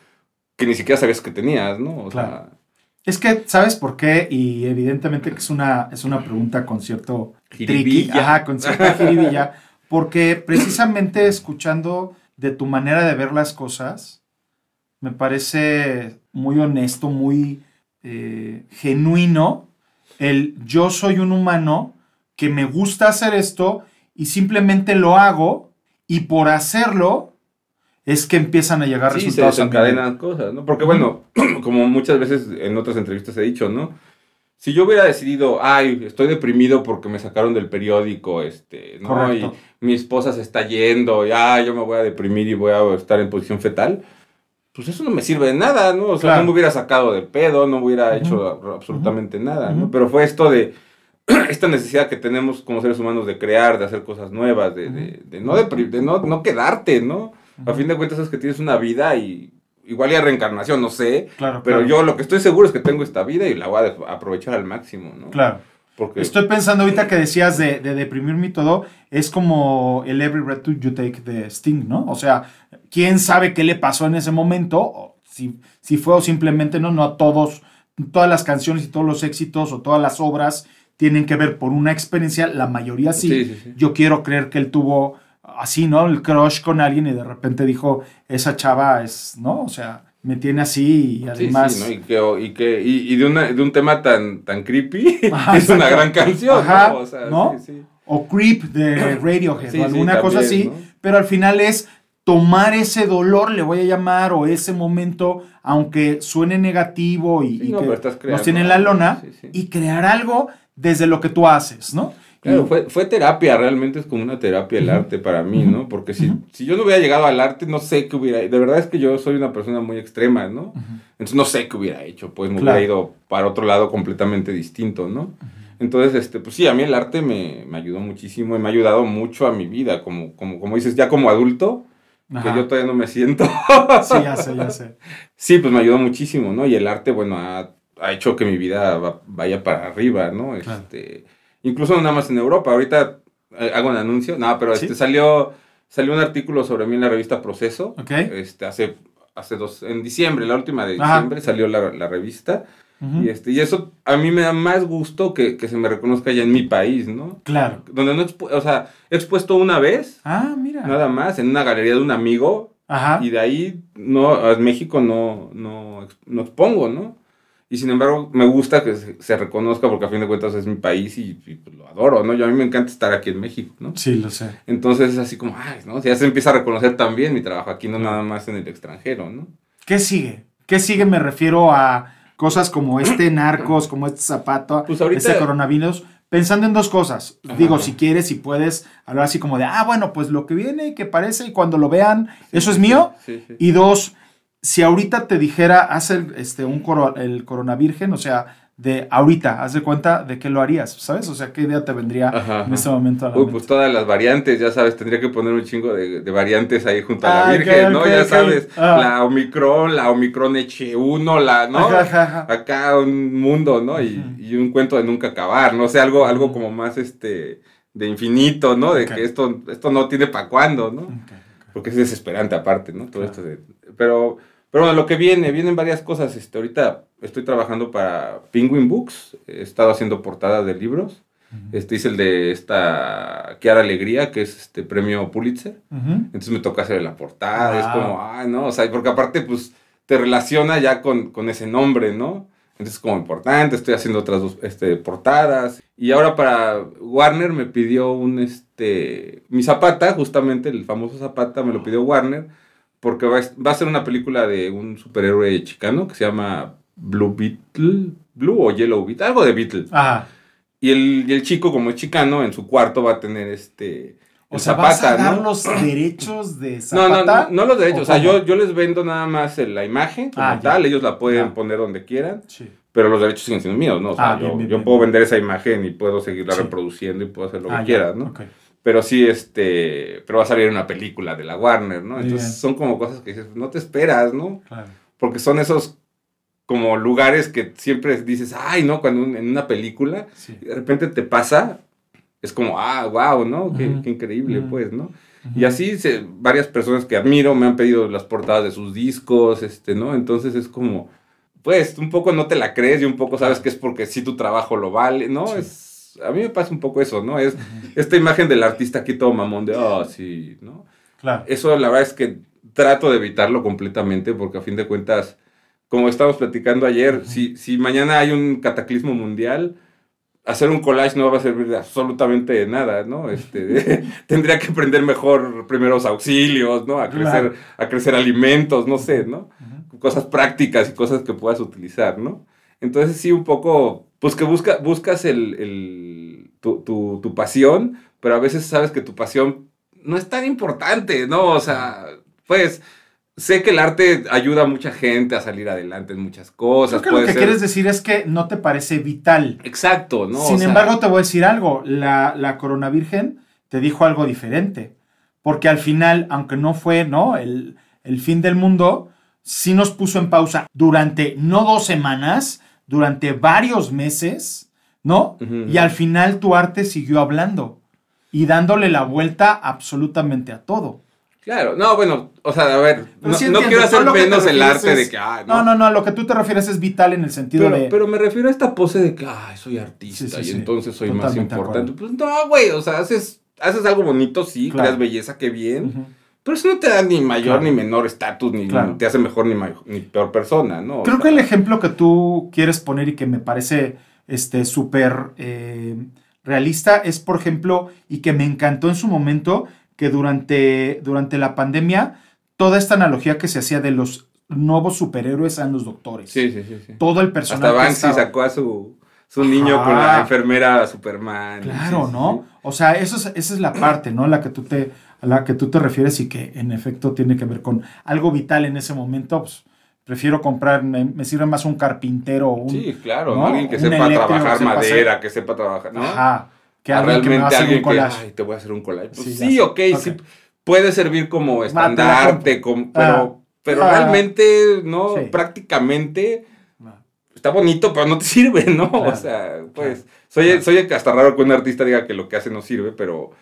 que ni siquiera sabías que tenías, ¿no? O Claro. sea, Es que, ¿sabes por qué? Y evidentemente que es una, es una pregunta con cierto tricky, Jiribilla. ajá, con cierta jiribilla, porque precisamente escuchando de tu manera de ver las cosas, me parece muy honesto, muy eh, genuino el yo soy un humano que me gusta hacer esto y simplemente lo hago y por hacerlo es que empiezan a llegar sí, se resultados. vida. desencadenan cosas, ¿no? Porque bueno, como muchas veces en otras entrevistas he dicho, ¿no? Si yo hubiera decidido, ay, estoy deprimido porque me sacaron del periódico, este, ¿no? Correcto. Y mi esposa se está yendo, y ay, yo me voy a deprimir y voy a estar en posición fetal, pues eso no me sirve de nada, ¿no? O sea, Claro. no me hubiera sacado del pedo, no hubiera hecho absolutamente nada, ¿no? Pero fue esto de esta necesidad que tenemos como seres humanos de crear, de hacer cosas nuevas, de, de- de no, depri- de no, no quedarte, ¿no? A fin de cuentas es que tienes una vida y igual y a reencarnación, no sé, Claro, pero claro. yo lo que estoy seguro es que tengo esta vida y la voy a de- aprovechar al máximo, ¿no? Claro. Porque Estoy pensando ahorita que decías de, de deprimirme y todo, es como el Every Breath You Take de Sting, ¿no? O sea, quién sabe qué le pasó en ese momento, o si, si fue o simplemente no, no a todos, todas las canciones y todos los éxitos o todas las obras tienen que ver por una experiencia, la mayoría sí. Sí, sí, sí. Yo quiero creer que él tuvo así, ¿no? El crush con alguien y de repente dijo, esa chava es, ¿no? O sea, me tiene así y Sí, además... sí, ¿no? Y, que, y, que, y, y de, una, de un tema tan, tan creepy, Ajá, es una gran canción, Ajá, ¿no? O sea, ¿no? sí, sí. o Creep de Radiohead Sí, o sí, alguna cosa así, ¿no? pero al final es tomar ese dolor, le voy a llamar, o ese momento, aunque suene negativo y, Sí, y no, que nos tiene en la lona, sí, sí. y crear algo desde lo que tú haces, ¿no? Claro, fue, fue terapia, realmente es como una terapia el arte para mí, ¿no? Porque si, si yo no hubiera llegado al arte, no sé qué hubiera... De verdad es que yo soy una persona muy extrema, ¿no? Entonces no sé qué hubiera hecho, pues me Claro. hubiera ido para otro lado completamente distinto, ¿no? Entonces, este, pues sí, a mí el arte me, me ayudó muchísimo y me ha ayudado mucho a mi vida, como, como, como dices, ya como adulto, Ajá. que yo todavía no me siento. Sí, ya sé, ya sé. Sí, pues me ayudó muchísimo, ¿no? Y el arte, bueno, ha, ha hecho que mi vida va- vaya para arriba, ¿no? Claro. Este, incluso no nada más en Europa. Ahorita eh, hago un anuncio. No, pero ¿Sí? este salió, salió un artículo sobre mí en la revista Proceso. Este, hace, hace dos, en diciembre, la última de Ajá. diciembre, salió la, la revista. Y, este, y eso a mí me da más gusto que, que se me reconozca ya en mi país, ¿no? Claro. Donde no, expu- o sea, he expuesto una vez, Ah, mira. nada más, en una galería de un amigo, Ajá. y de ahí no, en México no, no, no expongo, ¿no? Y sin embargo, me gusta que se, se reconozca porque a fin de cuentas es mi país y, y, pues, lo adoro, ¿no? Yo a mí me encanta estar aquí en México, ¿no? Sí, lo sé. Entonces es así como, ay, ¿no? Ya se empieza a reconocer también mi trabajo aquí, no nada más en el extranjero, ¿no? ¿Qué sigue? ¿Qué sigue? Me refiero a cosas como este narcos, como este zapato, Pues ahorita- este coronavirus. Pensando en dos cosas. Ajá. Digo, si quieres, si puedes, hablar así como de, ah, bueno, pues lo que viene, que parece, y cuando lo vean, eso es mío. Sí, sí. Y dos, si ahorita te dijera, haz el, este, un coro- el coronavirgen, o sea, de ahorita, haz de cuenta de qué lo harías, ¿sabes? O sea, ¿qué idea te vendría en ese momento a la Uy, pues todas las variantes, ya sabes, tendría que poner un chingo de, variantes ahí junto a la Virgen, ¿no? ya sabes, ah. la Omicron, la Omicron H1, la, ¿no? Acá un mundo, ¿no? Y, un cuento de nunca acabar, ¿no? O sea, algo, algo como más, este, de infinito, ¿no? De que esto, esto no tiene para cuándo, ¿no? Porque es desesperante aparte, ¿no? Todo esto de... Pero... Pero bueno, lo que viene, vienen varias cosas. Este, ahorita estoy trabajando para Penguin Books. He estado haciendo portadas de libros. Este hice el de esta Kiara Alegría, que es este premio Pulitzer. Entonces me toca hacer la portada. Es como, ay, no, o sea, porque aparte, pues, te relaciona ya con, con ese nombre, ¿no? Entonces, como importante, estoy haciendo otras dos este, portadas. Y ahora para Warner me pidió un, este, mi Zapata, justamente el famoso Zapata, me lo pidió Warner porque va, a ser una película de un superhéroe chicano que se llama Blue Beetle, Blue o Yellow Beetle, algo de Beetle. Ajá. Y el, el chico, como es chicano, en su cuarto va a tener este... O sea, Zapata, ¿vas a dar los derechos de Zapata? No, no, no, los derechos. O, sea, yo, yo les vendo nada más la imagen como ah, tal. Ellos la pueden poner donde quieran. Sí. Pero los derechos siguen siendo míos, ¿no? O sea, ah, yo, yo puedo vender esa imagen y puedo seguirla reproduciendo y puedo hacer lo que ah, quiera, ¿no? Okay. Pero sí, este, pero va a salir una película de la Warner, ¿no? Entonces son como cosas que dices, no te esperas, ¿no? Claro. Porque son esos como lugares que siempre dices, ay, ¿no? Cuando en una película, de repente te pasa, es como, ah, wow, ¿no? qué, increíble, pues, ¿no? Y así se, varias personas que admiro me han pedido las portadas de sus discos, este, ¿no? Entonces es como, pues, un poco no te la crees y un poco sabes que es porque sí tu trabajo lo vale, ¿no? Es a mí me pasa un poco eso, ¿no? Es esta imagen del artista aquí todo mamón de, oh, sí, ¿no? Claro. Eso la verdad es que trato de evitarlo completamente porque a fin de cuentas, como estábamos platicando ayer, si, si mañana hay un cataclismo mundial, hacer un collage no va a servir de absolutamente nada, ¿no? Este, tendría que aprender mejor primeros auxilios, ¿no? A crecer, a crecer alimentos, no sé, ¿no? Cosas prácticas y cosas que puedas utilizar, ¿no? Entonces sí, un poco pues que busca, buscas el, tu, pasión, pero a veces sabes que tu pasión no es tan importante, ¿no? O sea, pues sé que el arte ayuda a mucha gente a salir adelante en muchas cosas. Creo que lo que quieres decir es que no te parece vital. Exacto, ¿no? Sin embargo, te voy a decir algo, la, la Corona Virgen te dijo algo diferente, porque al final, aunque no fue, ¿no? El, el fin del mundo, sí nos puso en pausa durante no dos semanas, durante varios meses, ¿no? Y al final tu arte siguió hablando y dándole la vuelta absolutamente a todo. Claro, no, bueno, o sea, a ver, no, quiero hacer menos el arte de que, ah, no. no. no, a lo que tú te refieres es vital en el sentido pero, de... Pero me refiero a esta pose de que, ay, soy artista y entonces soy más importante. Pues no, güey, o sea, haces, haces algo bonito, sí, creas belleza, qué bien. Pero eso no te da ni mayor ni menor estatus, ni, te hace mejor ni, ni peor persona, ¿no? Creo que el ejemplo que tú quieres poner y que me parece este súper eh, realista es, por ejemplo, y que me encantó en su momento, que durante, durante la pandemia, toda esta analogía que se hacía de los nuevos superhéroes eran los doctores. Sí, sí, sí. Todo el personaje. Hasta Banksy sacó a su, su niño con la enfermera Superman. Claro, ¿no? O sea, eso es, esa es la parte, ¿no? La que tú te a la que tú te refieres y que en efecto tiene que ver con algo vital en ese momento, pues prefiero comprar, me, sirve más un carpintero o un... Sí, claro, alguien que sepa trabajar madera, que sepa trabajar, ¿no? Ajá, que alguien que me va a hacer un collage. ay, te voy a hacer un collage. Pues sí, ok, sí, puede servir como estandarte, pero, ah. pero ah. realmente, ¿no? Prácticamente está bonito, pero no te sirve, ¿no? o sea, pues, soy, soy hasta raro que un artista diga que lo que hace no sirve, pero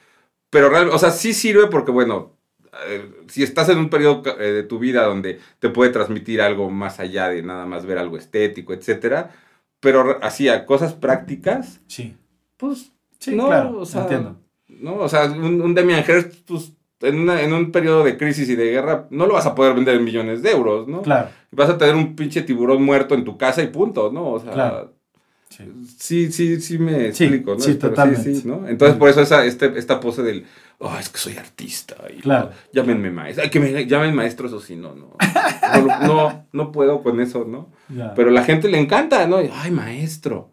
pero realmente, o sea, sí sirve porque, bueno, eh, si estás en un periodo eh, de tu vida donde te puede transmitir algo más allá de nada más ver algo estético, etcétera, pero así a cosas prácticas, sí. pues sí, no, claro, o sea, entiendo. No, o sea, un, un Demian Hirst, pues en, en, un periodo de crisis y de guerra, no lo vas a poder vender en millones de euros, ¿no? Claro. Vas a tener un pinche tiburón muerto en tu casa y punto, ¿no? O sea, claro. Sí, sí, sí me explico, ¿no? Sí, totalmente. Sí, ¿no? Entonces, por eso esa, este, esta pose del, oh, es que soy artista. Y, claro. llámenme maestro. Ay, que me llamen maestro, eso sí, no, no. No, no, puedo con eso, ¿no? Pero la gente le encanta, ¿no? Ay, maestro.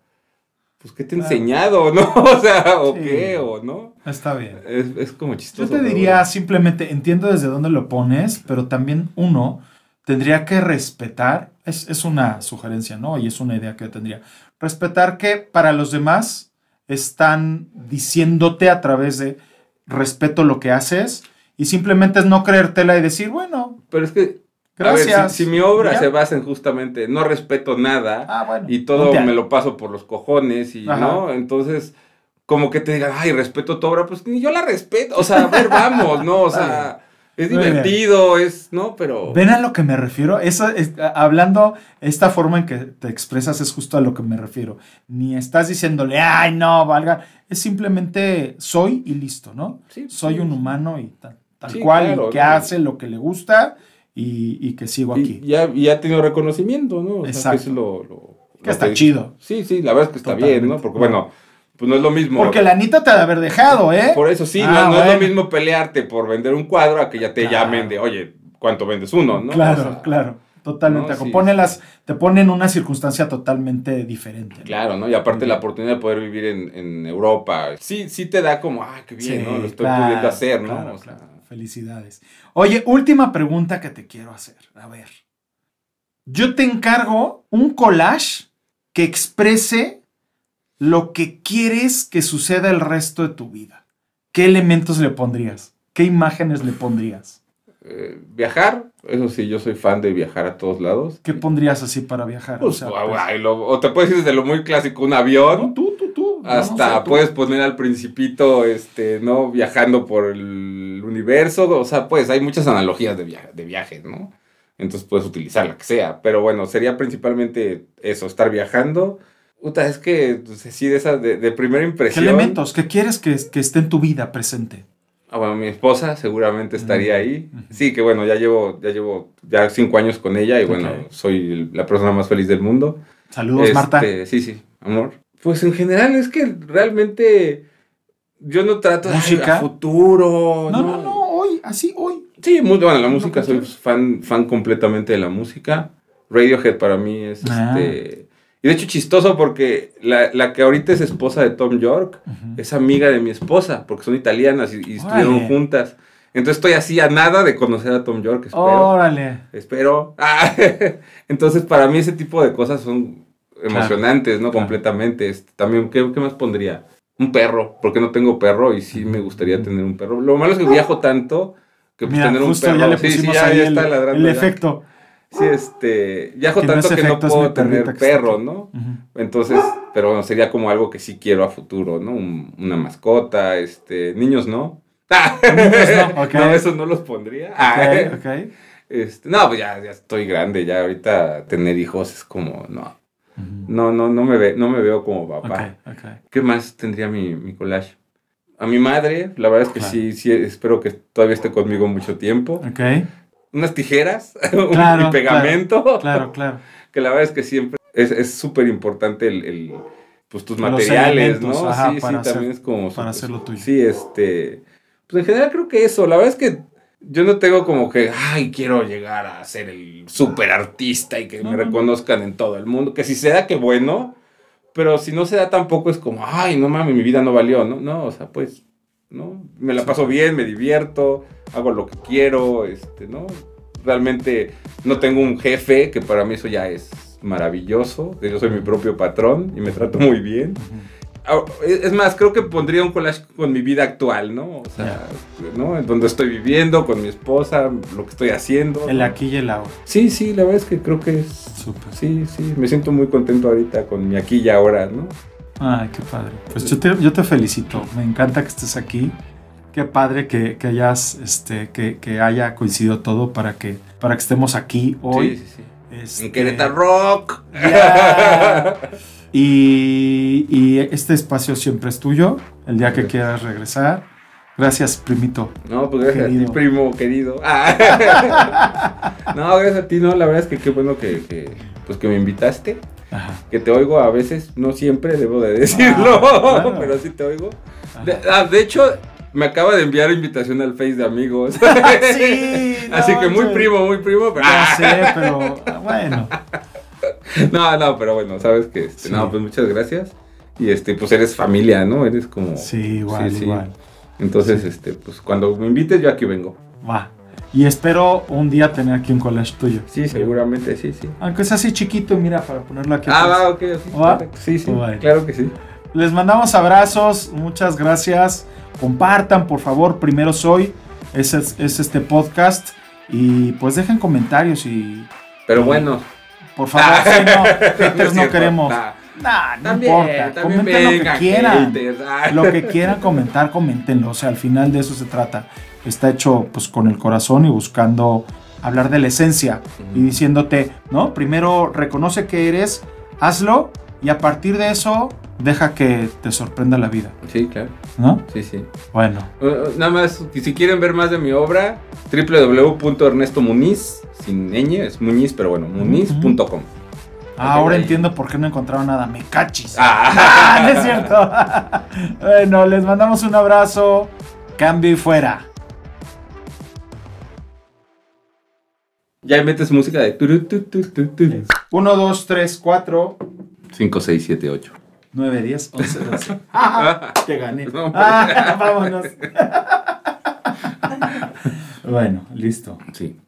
Pues, ¿qué te he enseñado, no? O sea, ¿o qué? ¿O no? Está bien. Es, como chistoso. Yo te diría simplemente, entiendo desde dónde lo pones, pero también uno tendría que respetar, es, es una sugerencia, ¿no? Y es una idea que yo tendría. Respetar que para los demás están diciéndote a través de respeto lo que haces y simplemente es no creértela y decir, bueno, Pero es que, gracias. a ver, si, si mi obra ¿Ya? se basa en justamente no respeto nada Ah, bueno. y todo me lo paso por los cojones y Ajá. no, entonces como que te digan, ay, respeto tu obra, pues ni yo la respeto, o sea, a ver, vamos, ¿no? O sea, es divertido, es, ¿no? Pero... ¿Ven a lo que me refiero? Eso es- hablando, esta forma en que te expresas es justo a lo que me refiero. Ni estás diciéndole, ay, no, valga. Es simplemente soy y listo, ¿no? Sí, soy sí. un humano y tal, tal Sí, cual, claro, y que hace lo que le gusta y, y que sigo Y aquí. ya, y ha tenido reconocimiento, ¿no? O sea, que Exacto. eso es lo, lo- Que lo está chido. Sí, sí, la verdad es que está Totalmente. bien, ¿no? Porque bueno, pues no es lo mismo. Porque la Anita te ha de haber dejado, ¿eh? Por eso sí, Ah, no, no es lo mismo pelearte por vender un cuadro a que ya te Claro. llamen de, oye, ¿cuánto vendes uno? ¿no? claro, O sea, claro. Totalmente. no, sí, las- te ponen una circunstancia totalmente diferente. ¿no? Claro, ¿no? Y aparte la oportunidad de poder vivir en, en Europa, sí, sí te da como, ah, qué bien, Sí, ¿no? Lo estoy claro, pudiendo hacer, ¿no? claro, O sea, claro. Felicidades. Oye, última pregunta que te quiero hacer. A ver. Yo te encargo un collage que exprese lo que quieres que suceda el resto de tu vida. ¿Qué elementos le pondrías? ¿Qué imágenes le pondrías? eh, viajar, eso sí, yo soy fan de viajar a todos lados. ¿Qué pondrías así para viajar? Pues, O sea, pues- guay, lo- o te puedes ir desde lo muy clásico, un No, avión, tú, tú, tú. No hasta puedes poner al principito, este, ¿no? Viajando por el universo, o sea, pues hay muchas analogías de, via- de viajes, ¿no? Entonces puedes utilizar la que sea, pero bueno, sería principalmente eso, estar viajando. Puta, es que, pues, sí, de esa, de, de primera ¿Qué impresión. elementos? ¿Qué quieres que, que esté en tu vida presente? Ah, bueno, mi esposa seguramente estaría ahí. Sí, que bueno, ya llevo, ya llevo ya cinco años con ella y bueno, soy la persona más feliz del mundo. Saludos, Este, Marta. Sí, sí, amor. Pues en general es que realmente yo no trato de "Ay, ¿Música? a futuro. No, no, no, hoy, así, hoy. Sí, muy, bueno, la música, no, soy fan, fan completamente de la música. Radiohead para mí es Ah. este. Y de hecho chistoso porque la, la que ahorita es esposa de Tom York es amiga de mi esposa, porque son italianas y, y estuvieron juntas. Entonces estoy así a nada de conocer a Tom York, espero. Órale. Espero. Ah, Entonces, para mí ese tipo de cosas son emocionantes, ¿no? claro. Completamente. También, ¿qué, qué más pondría? Un perro, porque no tengo perro y sí me gustaría tener un perro. Lo malo es que viajo tanto que pues, Mira, tener un perro. ya le sí, sí, ya, ahí ya el, está ladrando el ya. efecto. Sí, este, viajo Que tanto que no puedo tener perro. ¿no? Entonces, pero bueno, sería como algo que sí quiero a futuro, ¿no? Un- una mascota, este, niños no. Niños no. No, esos no los pondría. Ah, Ok, ok. Este, no, pues ya, ya estoy grande, ya ahorita tener hijos es como, no, no, no, no me, ve, no me veo como papá. ¿Qué más tendría mi, mi collage? A mi madre, la verdad es que Claro. sí, sí, espero que todavía esté conmigo mucho tiempo. Ok, Unas tijeras, un- Claro, y pegamento, claro, claro. que la verdad es que siempre es es súper importante el, el, pues tus Los materiales, ¿no? ajá, sí, sí, hacer- también es como... para hacer lo tuyo. Sí, este, pues en general creo que eso, la verdad es que yo no tengo como que, ay, quiero llegar a ser el súper artista y que No, me no, no. reconozcan en todo el mundo. Que si se da, que bueno. Pero si no se da tampoco es como, ay, no mames, mi vida no valió, ¿no? No, o sea, pues, ¿no? Me la paso bien, me divierto, hago lo que quiero, este, ¿no? Realmente no tengo un jefe, que para mí eso ya es maravilloso. Yo soy mi propio patrón y me trato muy bien. Ah, Es es más, creo que pondría un collage con mi vida actual, ¿no? O sea, ¿no? En donde estoy viviendo, con mi esposa, lo que estoy haciendo. El aquí y el ahora. Sí, sí, la verdad es que creo que es... Súper. Sí, sí, me siento muy contento ahorita con mi aquí y ahora, ¿no? Ay, qué padre. Pues yo te, yo te felicito. Me encanta que estés aquí. Qué padre que, que hayas, este, que, que haya coincidido todo para que, para que estemos aquí hoy. Sí, sí, sí. Este, En Querétaro Rock. Ya. Y, y este espacio siempre es tuyo. El día que quieras regresar. Gracias, primito. No, pues gracias a Querido. ti, primo querido. Ah. no, gracias a ti, no, la verdad es que qué bueno que, que, pues que me invitaste. Ajá. Que te oigo a veces, no siempre debo de decirlo, Ah, claro. pero sí te oigo. De, ah, de hecho, me acaba de enviar invitación al Face de amigos. Sí, no, Así que muy yo- primo, muy primo. Pero, Ya sé, pero ah, bueno. No, no, pero bueno, sabes que, este, Sí. no, pues muchas gracias. Y este, pues eres familia, ¿no? Eres como... Sí, igual, Sí, igual. Entonces, este, pues cuando me invites, yo aquí vengo. Va. Y espero un día tener aquí un collage tuyo. Sí, seguramente, sí, sí. Aunque es así chiquito, mira, para ponerlo aquí. Ah, atrás. va, ok. sí, ¿Va? Sí, sí, claro que sí. Les mandamos abrazos, muchas gracias. Compartan, por favor, primero soy. Es, es, es este podcast. Y pues dejen comentarios y Pero bueno. por favor, si no, haters no queremos. Nah, Nah, no También, importa. también Comenten lo que quieran. haters. Ah. Lo que quieran comentar, coméntenlo. O sea, al final de eso se trata. Está hecho pues con el corazón y buscando hablar de la esencia y diciéndote, ¿no? Primero reconoce que eres, hazlo y a partir de eso deja que te sorprenda la vida, Sí, claro. ¿no? Sí, sí. Bueno, Uh, nada más, y si quieren ver más de mi obra, www.ernestomuniz, sin ñ, es Muñiz, pero bueno, muniz.com. ahora ahí. entiendo por qué no encontraron nada. Me cachis. Ah. Ah, no es cierto. bueno, les mandamos un abrazo. Cambio y fuera. Ya metes música de... 1, 2, 3, 4, 5, 6, 7, 8. 9, 10, 11, 12. Ah, Te gané. No. Ah, vámonos. bueno, listo. Sí.